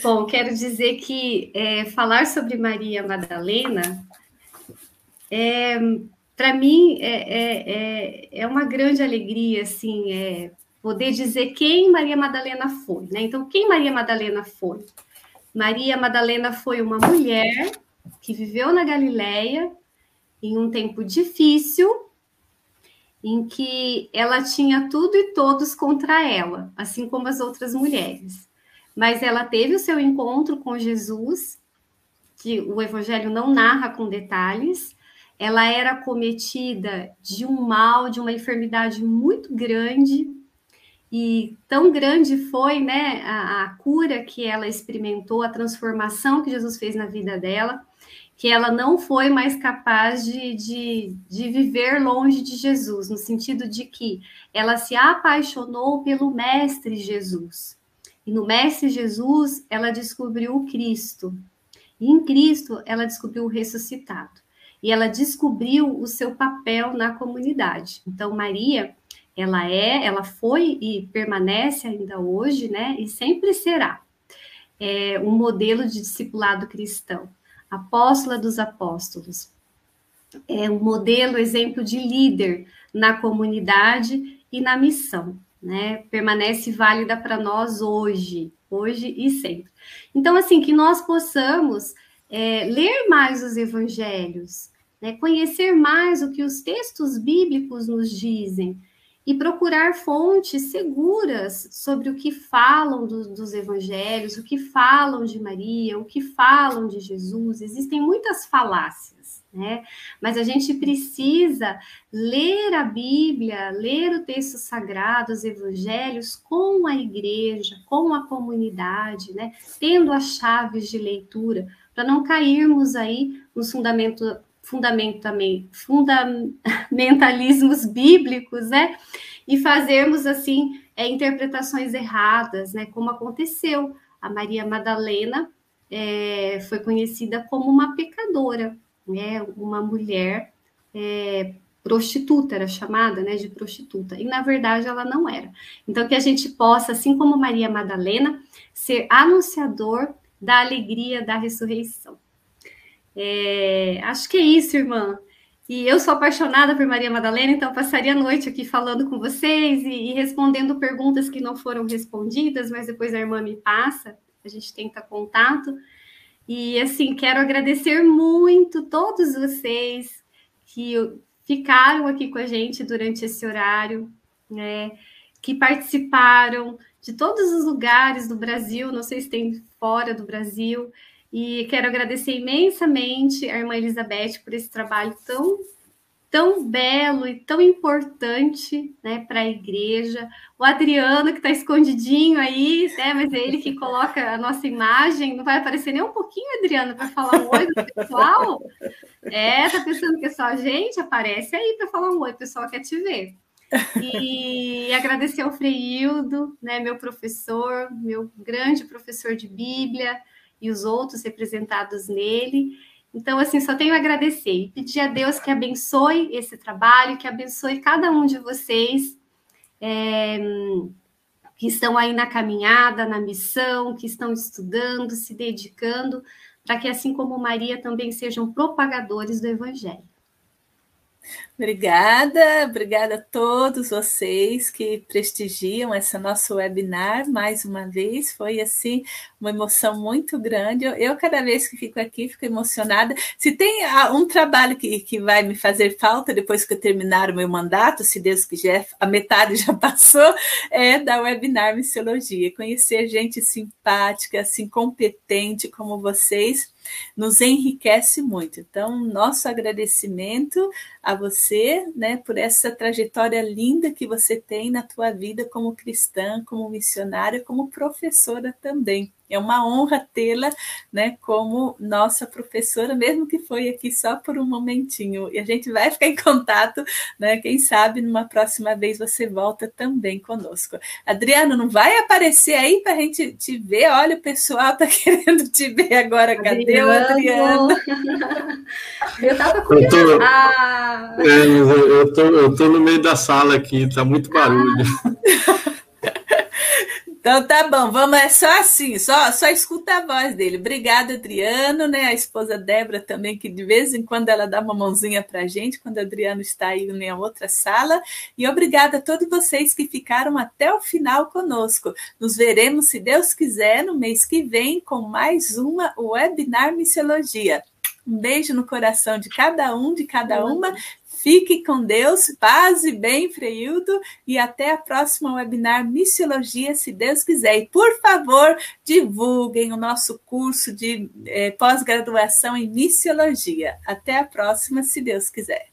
Bom, quero dizer que é, falar sobre Maria Madalena é para mim é, é, é, é, uma grande alegria assim é, poder dizer quem Maria Madalena foi, né? Então, quem Maria Madalena foi? Maria Madalena foi uma mulher que viveu na Galileia em um tempo difícil, em que ela tinha tudo e todos contra ela, assim como as outras mulheres. Mas ela teve o seu encontro com Jesus, que o Evangelho não narra com detalhes, ela era cometida de um mal, de uma enfermidade muito grande, e tão grande foi né, a, a, cura que ela experimentou, a transformação que Jesus fez na vida dela, que ela não foi mais capaz de, de, de viver longe de Jesus, no sentido de que ela se apaixonou pelo Mestre Jesus. E no Mestre Jesus, ela descobriu o Cristo. E em Cristo, ela descobriu o ressuscitado e ela descobriu o seu papel na comunidade. Então, Maria, ela é, ela foi e permanece ainda hoje, né? E sempre será é, um modelo de discipulado cristão, apóstola dos apóstolos, é um modelo, exemplo de líder na comunidade e na missão, né? Permanece válida para nós hoje, hoje e sempre. Então, assim, que nós possamos é, ler mais os evangelhos, né, conhecer mais o que os textos bíblicos nos dizem e procurar fontes seguras sobre o que falam do, dos evangelhos, o que falam de Maria, o que falam de Jesus. Existem muitas falácias, né? Mas a gente precisa ler a Bíblia, ler o texto sagrado, os evangelhos com a igreja, com a comunidade, né? Tendo as chaves de leitura para não cairmos aí nos fundamentos fundamentalismos *laughs* bíblicos, né? E fazermos assim é, interpretações erradas, né? Como aconteceu. A Maria Madalena é, foi conhecida como uma pecadora, né? Uma mulher é, prostituta, era chamada né, de prostituta, e na verdade ela não era. Então, que a gente possa, assim como Maria Madalena, ser anunciador da alegria da ressurreição. É, acho que é isso, irmã. E eu sou apaixonada por Maria Madalena, então passaria a noite aqui falando com vocês e, e, respondendo perguntas que não foram respondidas, mas depois a irmã me passa, a gente tenta contato. E assim, quero agradecer muito todos vocês que ficaram aqui com a gente durante esse horário, né? Que participaram de todos os lugares do Brasil, não sei se tem fora do Brasil, e quero agradecer imensamente a irmã Elizabeth por esse trabalho tão tão belo e tão importante né, para a igreja. O Adriano, que está escondidinho aí, né, mas é ele que coloca a nossa imagem. Não vai aparecer nem um pouquinho, Adriano, para falar um oi pessoal? É, tá pensando que é só a gente? Aparece aí para falar um oi, o pessoal quer te ver. E agradecer ao Freildo, né, meu professor, meu grande professor de Bíblia, e os outros representados nele. Então, assim, só tenho a agradecer e pedir a Deus que abençoe esse trabalho, que abençoe cada um de vocês é, que estão aí na caminhada, na missão, que estão estudando, se dedicando, para que, assim como Maria, também sejam propagadores do Evangelho. Obrigada, obrigada a todos vocês que prestigiam esse nosso webinar mais uma vez. Foi assim uma emoção muito grande. Eu, eu cada vez que fico aqui fico emocionada. Se tem ah, um trabalho que, que vai me fazer falta depois que eu terminar o meu mandato, se Deus quiser, a metade *laughs* já passou, é da webinar Missiologia. Conhecer gente simpática, assim, competente como vocês nos enriquece muito. Então, nosso agradecimento a você, né, por essa trajetória linda que você tem na tua vida como cristã, como missionária, como professora também. É uma honra tê-la né, como nossa professora, mesmo que foi aqui só por um momentinho. E a gente vai ficar em contato, né? Quem sabe numa próxima vez você volta também conosco. Adriano, não vai aparecer aí para a gente te ver? Olha, o pessoal está *laughs* querendo te ver agora. Cadê o Adriano? *laughs* eu estava com eu tô, ah. é, eu, eu, tô, eu tô no meio da sala aqui, tá muito barulho. Ah. Então tá bom, vamos, é só assim, só, só escuta a voz dele. Obrigada, Adriano, né? A esposa Débora também, que de vez em quando ela dá uma mãozinha pra gente, quando o Adriano está aí em outra sala. E obrigada a todos vocês que ficaram até o final conosco. Nos veremos, se Deus quiser, no mês que vem, com mais uma webinar Missiologia. Um beijo no coração de cada um, de cada uma. Fique com Deus, paz e bem, Freildo, e até a próxima webinar Missiologia, se Deus quiser. E, por favor, divulguem o nosso curso de eh, pós-graduação em Missiologia. Até a próxima, se Deus quiser.